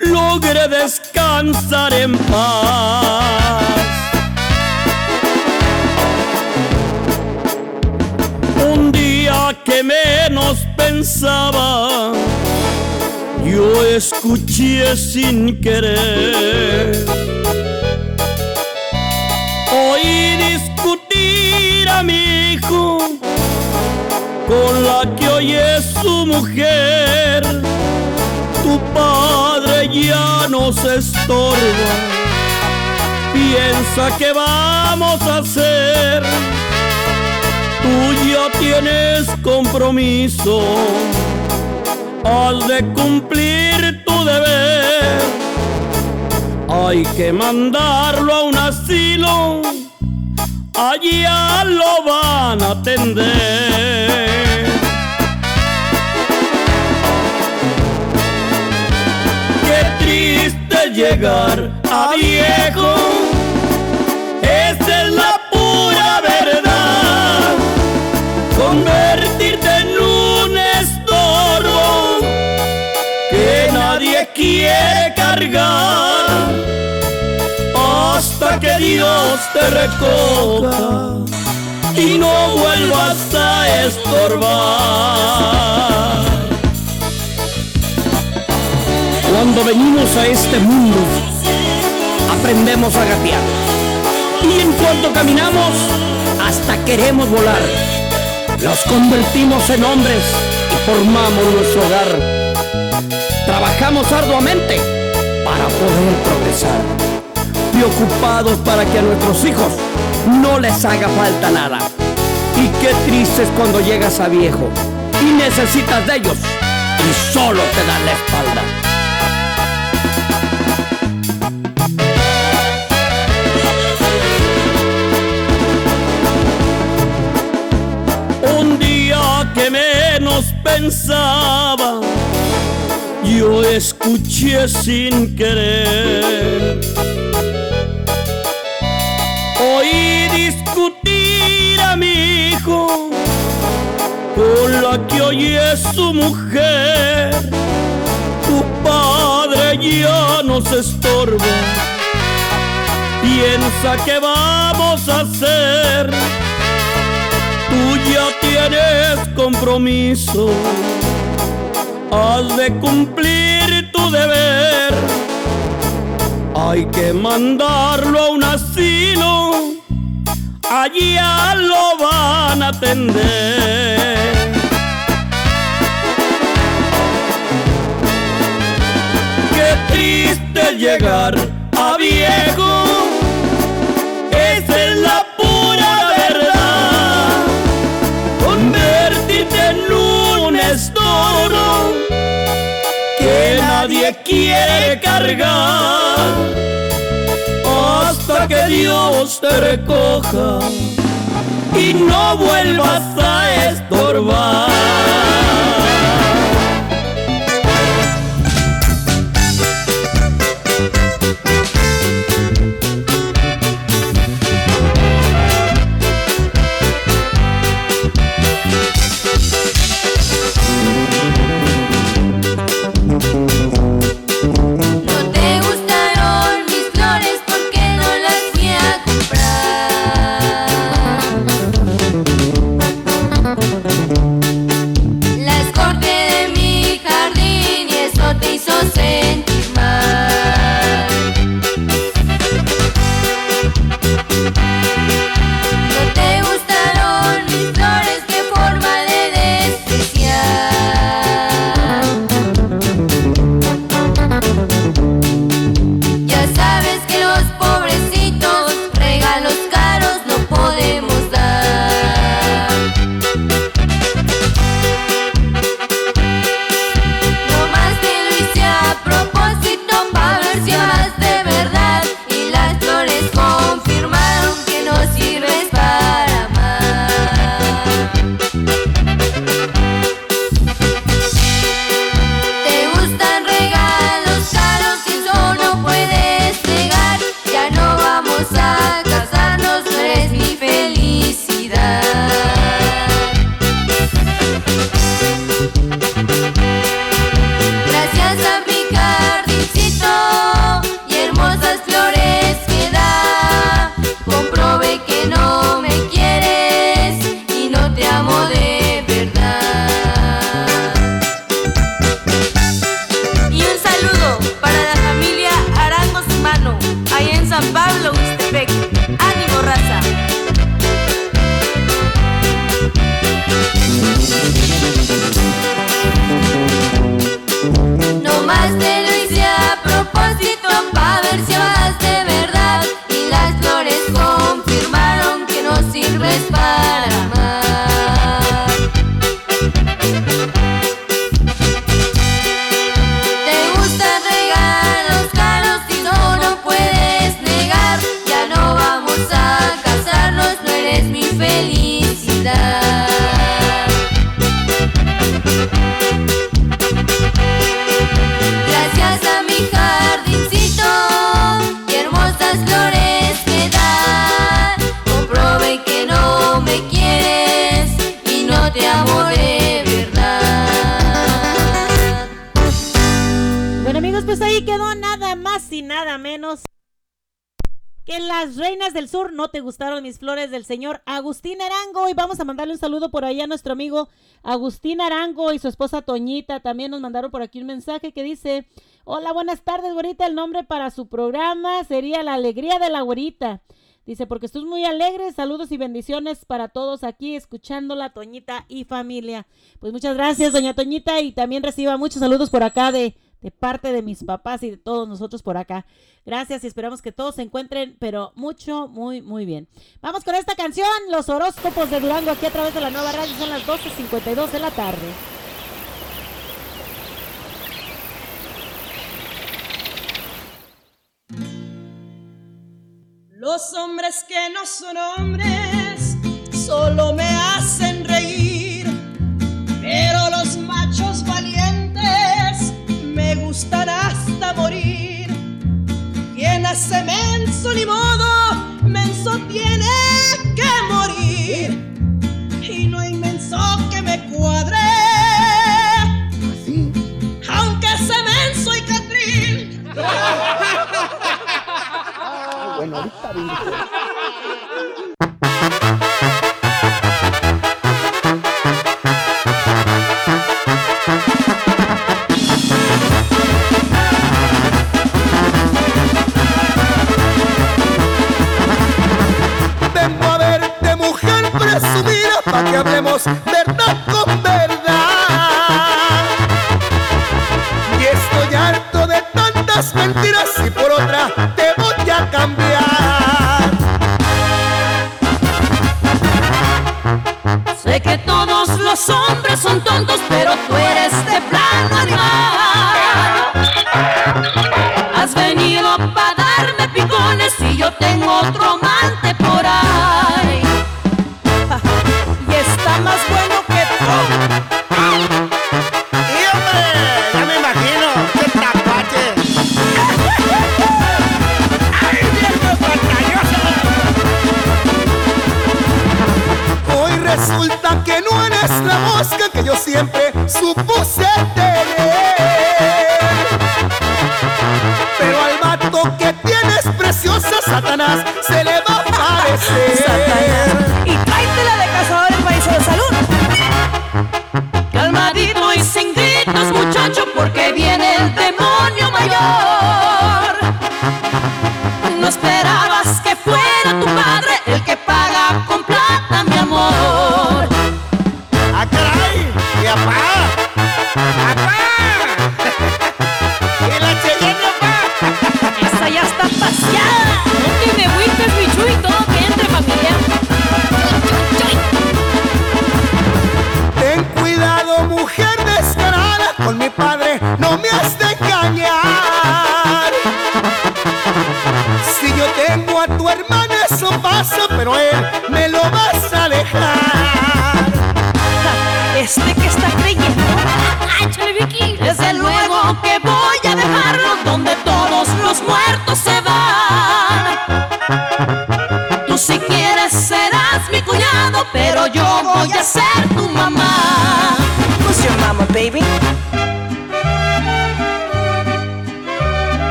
logre descansar en paz. Un día que menos pensaba, yo escuché sin querer. Mi hijo con la que hoy es su mujer. Tu padre ya nos estorba. Piensa que vamos a hacer. Tú ya tienes compromiso has de cumplir tu deber. Hay que mandarlo a un asilo, allá lo van a atender. Qué triste llegar a viejo, esa es la pura verdad. Convertirte en un estorbo que nadie quiere cargar hasta que Dios te recoja y no vuelvas a estorbar. Cuando venimos a este mundo, aprendemos a gatear. Y en cuanto caminamos, hasta queremos volar. Nos convertimos en hombres y formamos nuestro hogar. trabajamos arduamente para poder progresar. Preocupados para que a nuestros hijos no les haga falta nada. Y qué triste es cuando llegas a viejo y necesitas de ellos y solo te dan la espalda. Un día que menos pensaba, yo escuché sin querer. Hijo con la que hoy es su mujer. Tu padre ya nos estorba. Piensa que vamos a hacer. Tú ya tienes compromiso. Has de cumplir tu deber. Hay que mandarlo a un asilo. Allá lo van a atender. Qué triste llegar a viejo. Esa es la pura verdad. Convertirte en un estorbo que nadie quiere cargar hasta que Dios te recoja y no vuelvas a estorbar. Vamos a mandarle un saludo por ahí a nuestro amigo Agustín Arango y su esposa Toñita. También nos mandaron por aquí un mensaje que dice hola buenas tardes güerita. El nombre para su programa sería la alegría de la güerita. Dice, porque estás muy alegre, saludos y bendiciones para todos aquí escuchándola, Toñita y familia. Pues muchas gracias, doña Toñita, y también reciba muchos saludos por acá de, de parte de mis papás y de todos nosotros por acá. Gracias y esperamos que todos se encuentren, pero mucho, muy, muy bien. Vamos con esta canción, Los horóscopos de Durango, aquí a través de la nueva radio, son las 12.52 de la tarde. Los hombres que no son hombres solo me hacen gustan hasta morir. Quien hace menso ni modo, menso tiene que morir. Y no hay menso que me cuadre. Aunque sea menso y catrín. Bueno, ahorita mujer presumida pa' que hablemos verdad con verdad. Y estoy harto de tantas mentiras y por otra te voy a cambiar. Sé que todos los hombres son tontos, pero tú eres de plano animal. Has venido para darme picones y yo tengo otro amante no eres la mosca que yo siempre supuse tener.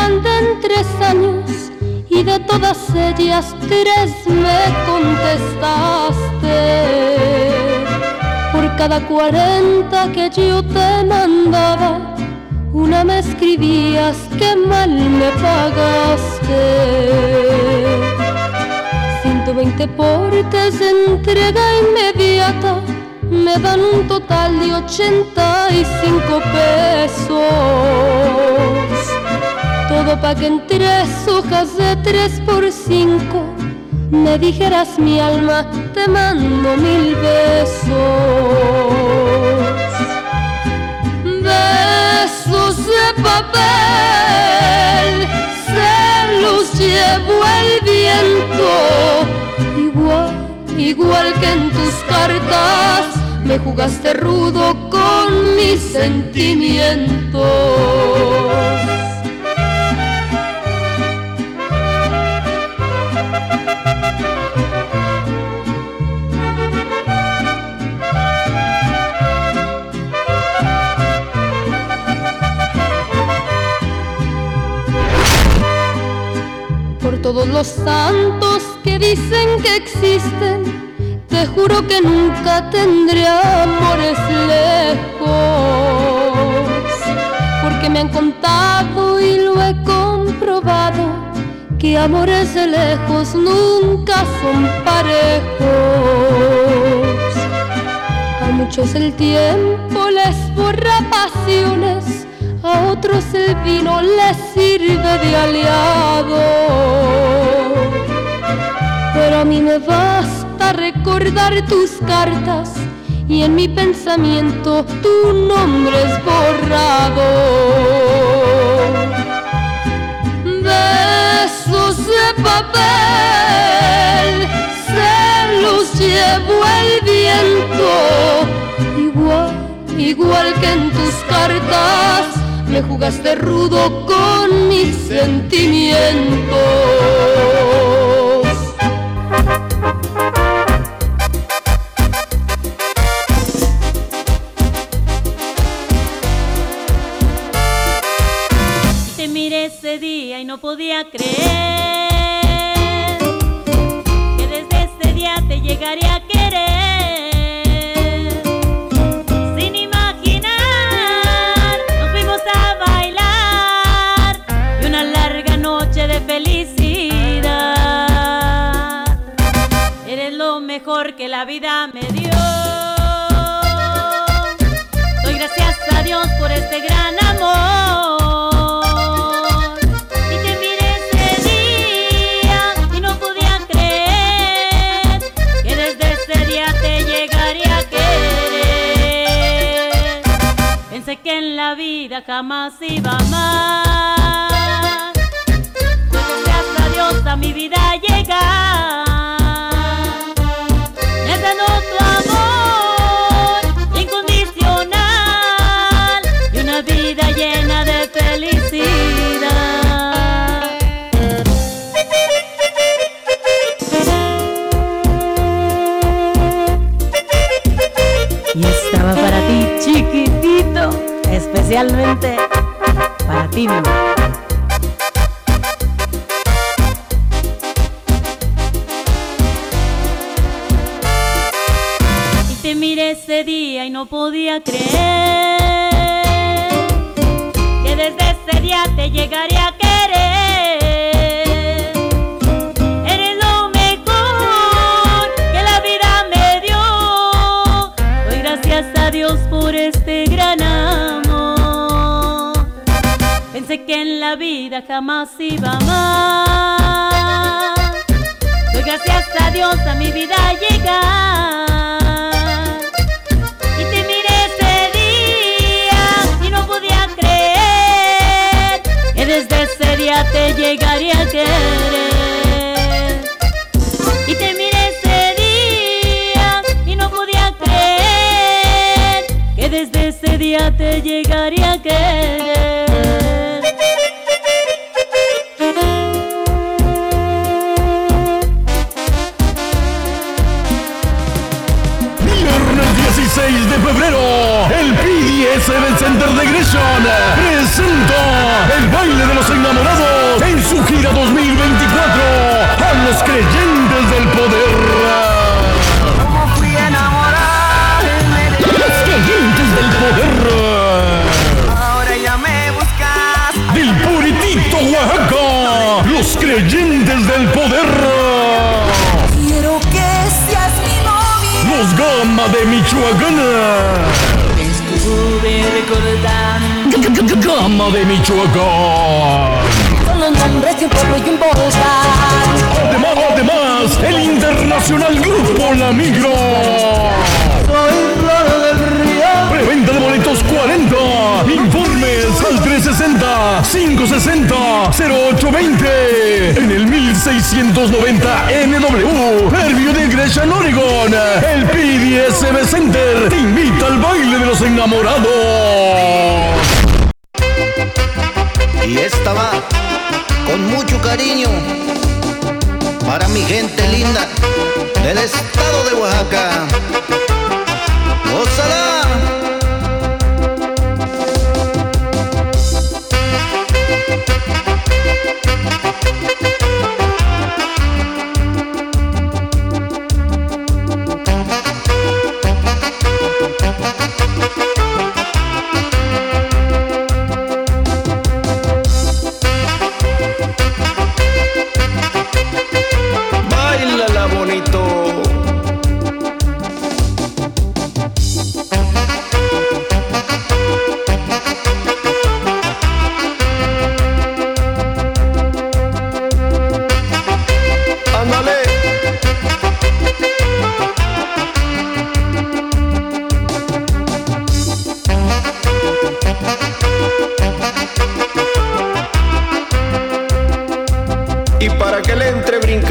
Te mandé en tres años y de todas ellas tres me contestaste. Por cada cuarenta que yo te mandaba, una me escribías que mal me pagaste. 120 portes de entrega inmediata me dan un total de 85 pesos. Todo pa' que en tres hojas de 3 por 5 me dijeras mi alma, te mando mil besos. Besos de papel, se los llevó el viento. Igual, igual que en tus cartas, me jugaste rudo con mis sentimientos. Por todos los santos que dicen que existen, te juro que nunca tendré amores lejos, porque me han contado que amores de lejos nunca son parejos. A muchos el tiempo les borra pasiones, a otros el vino les sirve de aliado. Pero a mí me basta recordar tus cartas y en mi pensamiento tu nombre es borrado se los llevó el viento, igual, igual que en tus cartas me jugaste rudo con mis sentimientos. jamás iba más.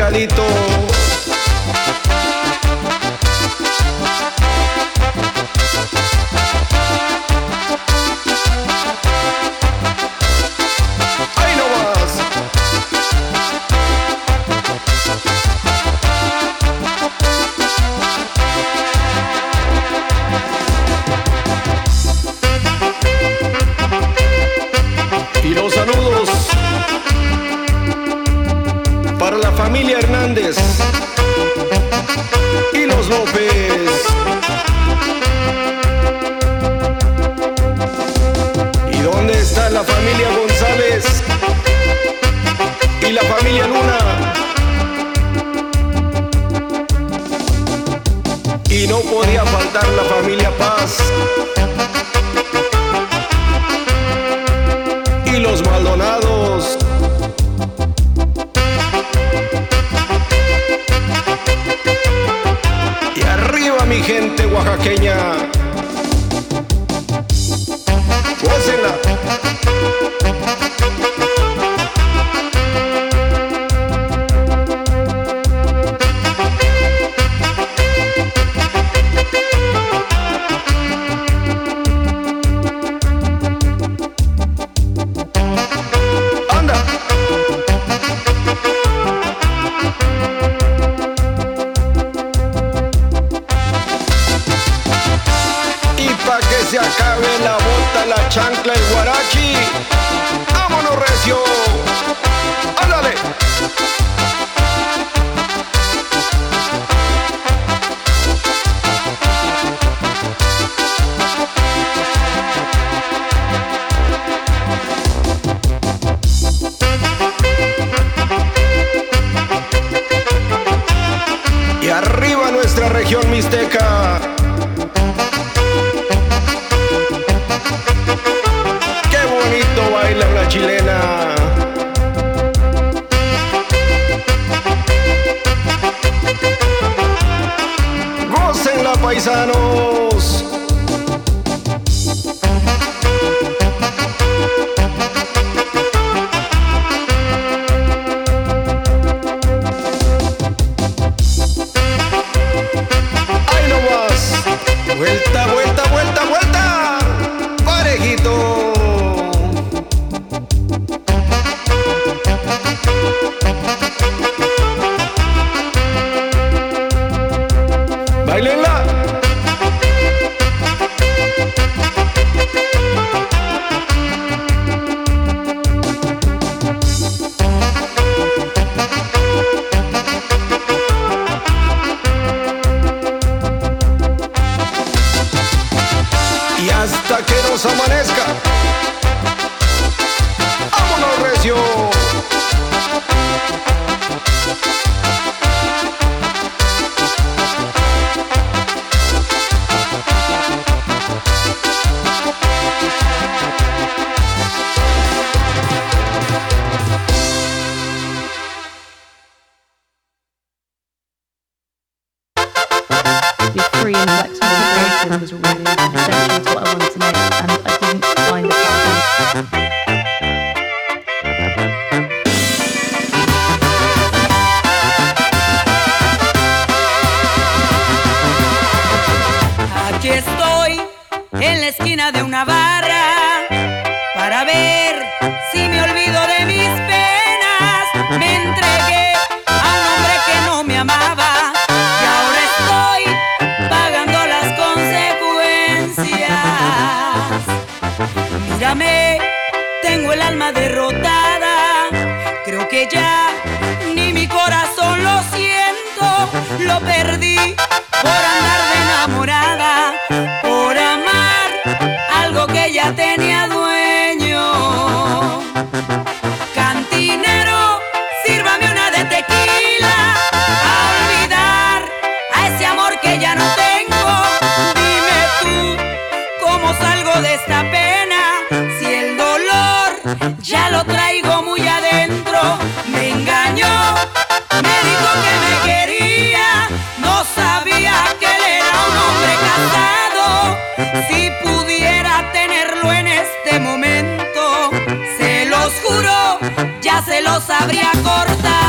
Miguelito. ya, ni mi corazón lo siento, lo perdí sabría cortar.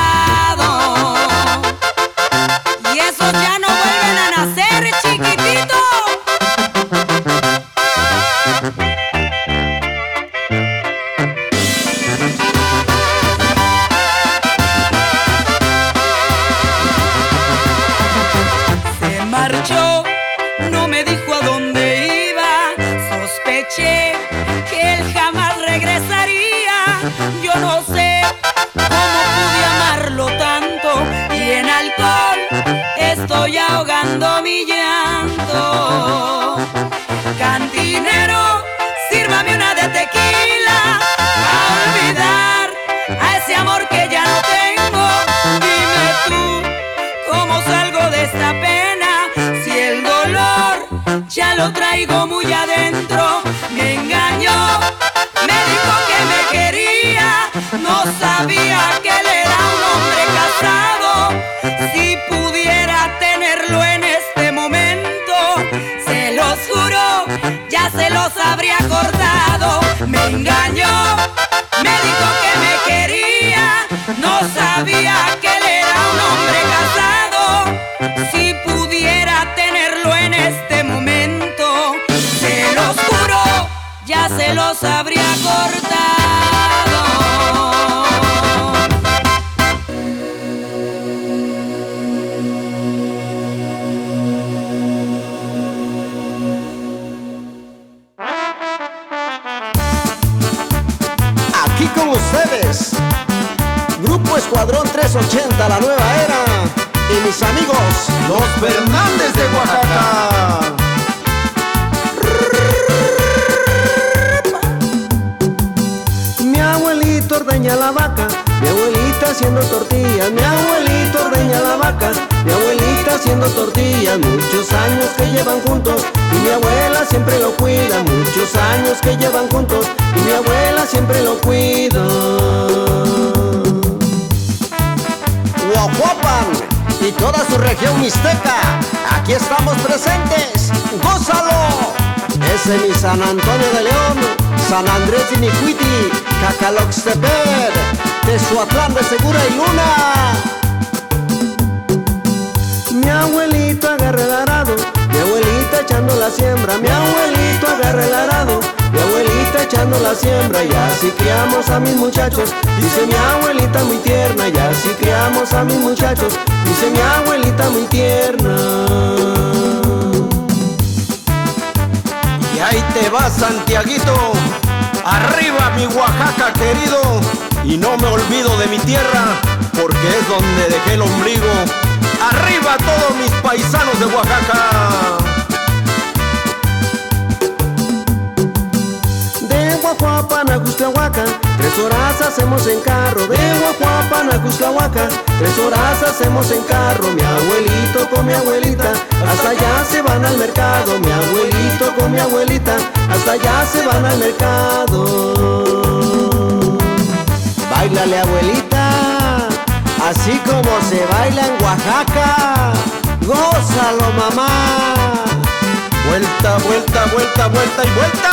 Mi tierra, porque es donde dejé el ombligo. Arriba todos mis paisanos de Oaxaca. De Guajuapan a Cuxtlahuaca, tres horas hacemos en carro. De Guajuapan a Cuxtlahuaca, tres horas hacemos en carro. Mi abuelito con mi abuelita, hasta allá se van al mercado. Mi abuelito con mi abuelita, hasta allá se van al mercado. Bailale abuelita, así como se baila en Oaxaca. Gózalo mamá. Vuelta, vuelta, vuelta, vuelta y vuelta.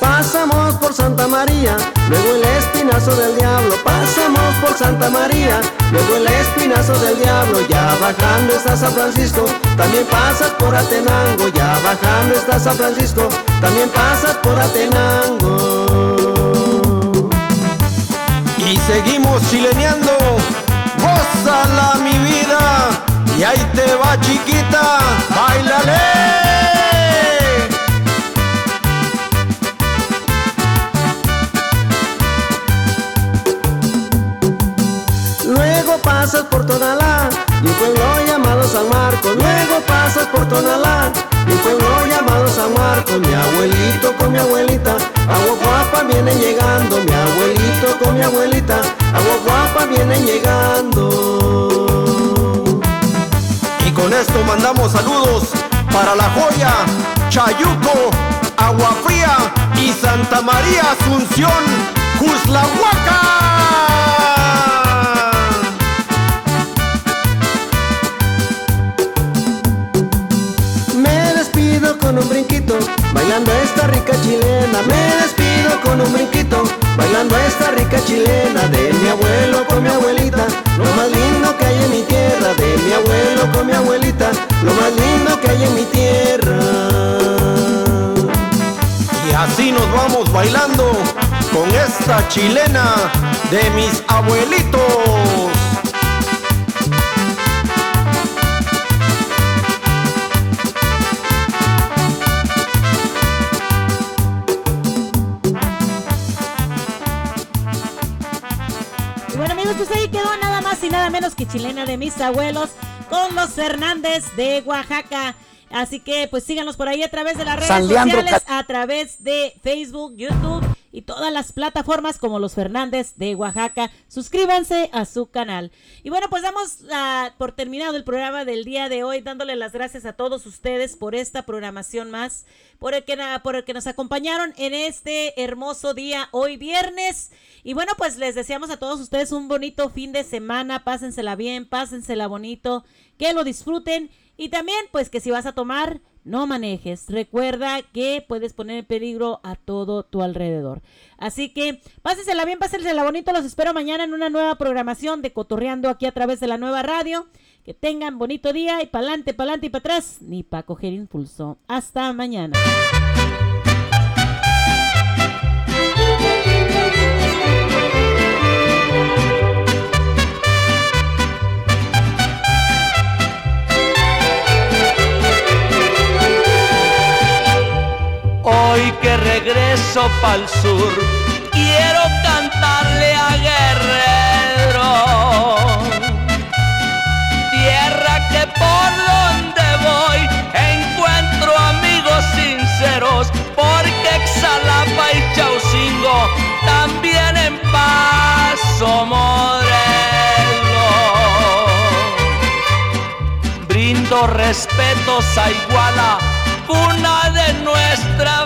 Pasamos por Santa María, luego el espinazo del diablo. Pasamos por Santa María, luego el espinazo del diablo. Ya bajando está San Francisco, también pasas por Atenango. Ya bajando está San Francisco, también pasas por Atenango. Y seguimos chileneando. Gózala mi vida. Y ahí te va chiquita. Bailale. Pasas por Tonalá y un pueblo llamado San Marcos. Luego pasas por Tonalá y un pueblo llamado San Marcos. Mi abuelito con mi abuelita, agua guapa vienen llegando. Mi abuelito con mi abuelita, agua guapa vienen llegando. Y con esto mandamos saludos para La Joya, Chayuco, Agua Fría y Santa María Asunción, Cuslahuaca. Con un brinquito, bailando esta rica chilena. Me despido con un brinquito, bailando esta rica chilena. De mi abuelo con mi abuelita, lo más lindo que hay en mi tierra. De mi abuelo con mi abuelita, lo más lindo que hay en mi tierra. Y así nos vamos bailando con esta chilena de mis abuelitos. pues ahí quedó nada más y nada menos que chilena de mis abuelos con los Hernández de Oaxaca. Así que pues síganos por ahí a través de las redes sociales, a través de Facebook, YouTube y todas las plataformas como los Fernández de Oaxaca. Suscríbanse a su canal. Y bueno, pues damos ah, por terminado el programa del día de hoy, dándole las gracias a todos ustedes por esta programación más, por el que, por el que nos acompañaron en este hermoso día hoy viernes. Y bueno, pues les deseamos a todos ustedes un bonito fin de semana. Pásensela bien, pásensela bonito, que lo disfruten. Y también, pues que si vas a tomar, no manejes. Recuerda que puedes poner en peligro a todo tu alrededor. Así que pásensela bien, pásensela bonito. Los espero mañana en una nueva programación de Cotorreando aquí a través de la nueva radio. Que tengan bonito día y pa'lante, pa'lante y para atrás, ni para coger impulso. Hasta mañana. Hoy que regreso pa'l sur, quiero cantarle a Guerrero. Tierra que por donde voy encuentro amigos sinceros, porque Xalapa y Chaucingo también en Paso Morelos. Brindo respetos a Iguala, cuna de nuestra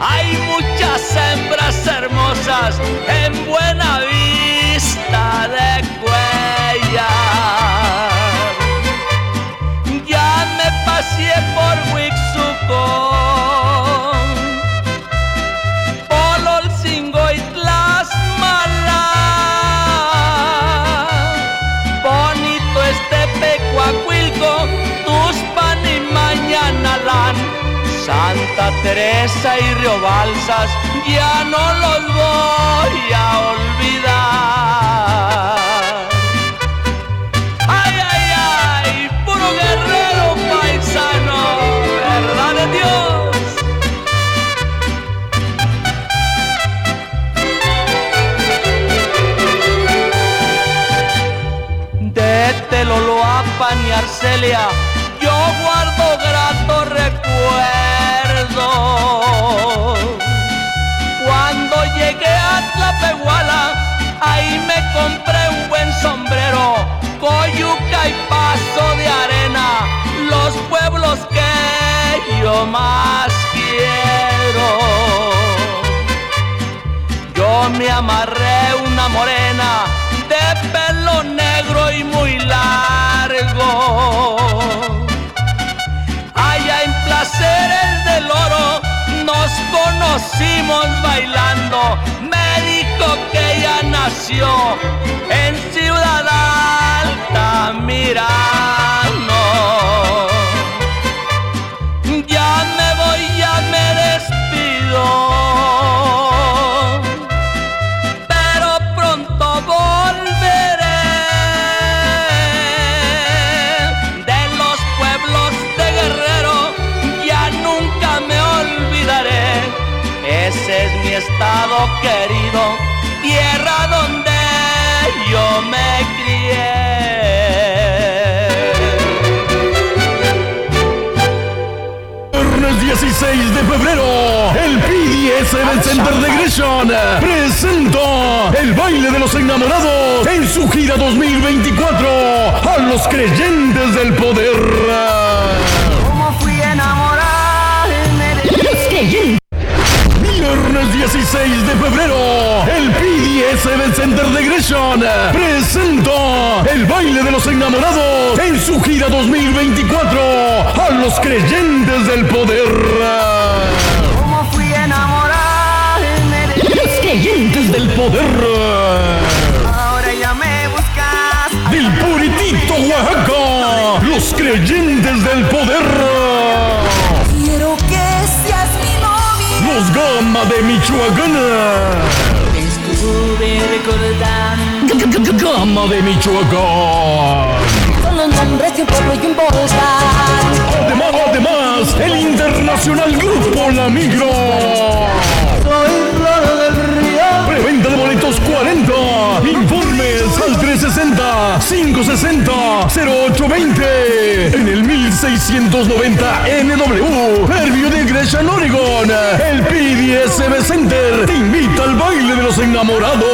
Hay muchas hembras hermosas en buena vista de Cuellar. Ya me pasé por Huixuco. Santa Teresa y Río Balsas, ya no los voy a olvidar. Ay, ay, ay, puro guerrero paisano, verdad de Dios. de Teloloapan y Arcelia, llegué a Tlapehuala, ahí me compré un buen sombrero, coyuca y paso de arena, los pueblos que yo más quiero. Yo me amarré una morena de pelo negro y muy largo. Allá en Placeres del Oro nos conocimos bailando. Me dijo que ella nació en Ciudad Altamirano. Ya me voy, ya me despido estado querido, tierra donde yo me Viernes 16 de febrero, el PDS del Center de Gresham presenta el baile de los enamorados en su gira 2024 a los creyentes del poder. Viernes 16 de febrero, el PDS del Center de Gresham presenta el baile de los enamorados en su gira 2024 a los creyentes del poder. ¿Cómo fui de Los creyentes del poder. Ahora ya me buscas Del puritito Oaxaca, los creyentes del poder. Gama de Michoacán. Estuve recordando Gama de Michoacán. Con los nombres de un pueblo y un volcán. Además, además, el Tienda Migro. Soy flor 560 560 0820 en el 1690 NW, Herbio de Gresham, Oregon. El PDSB Center te invita al baile de los enamorados.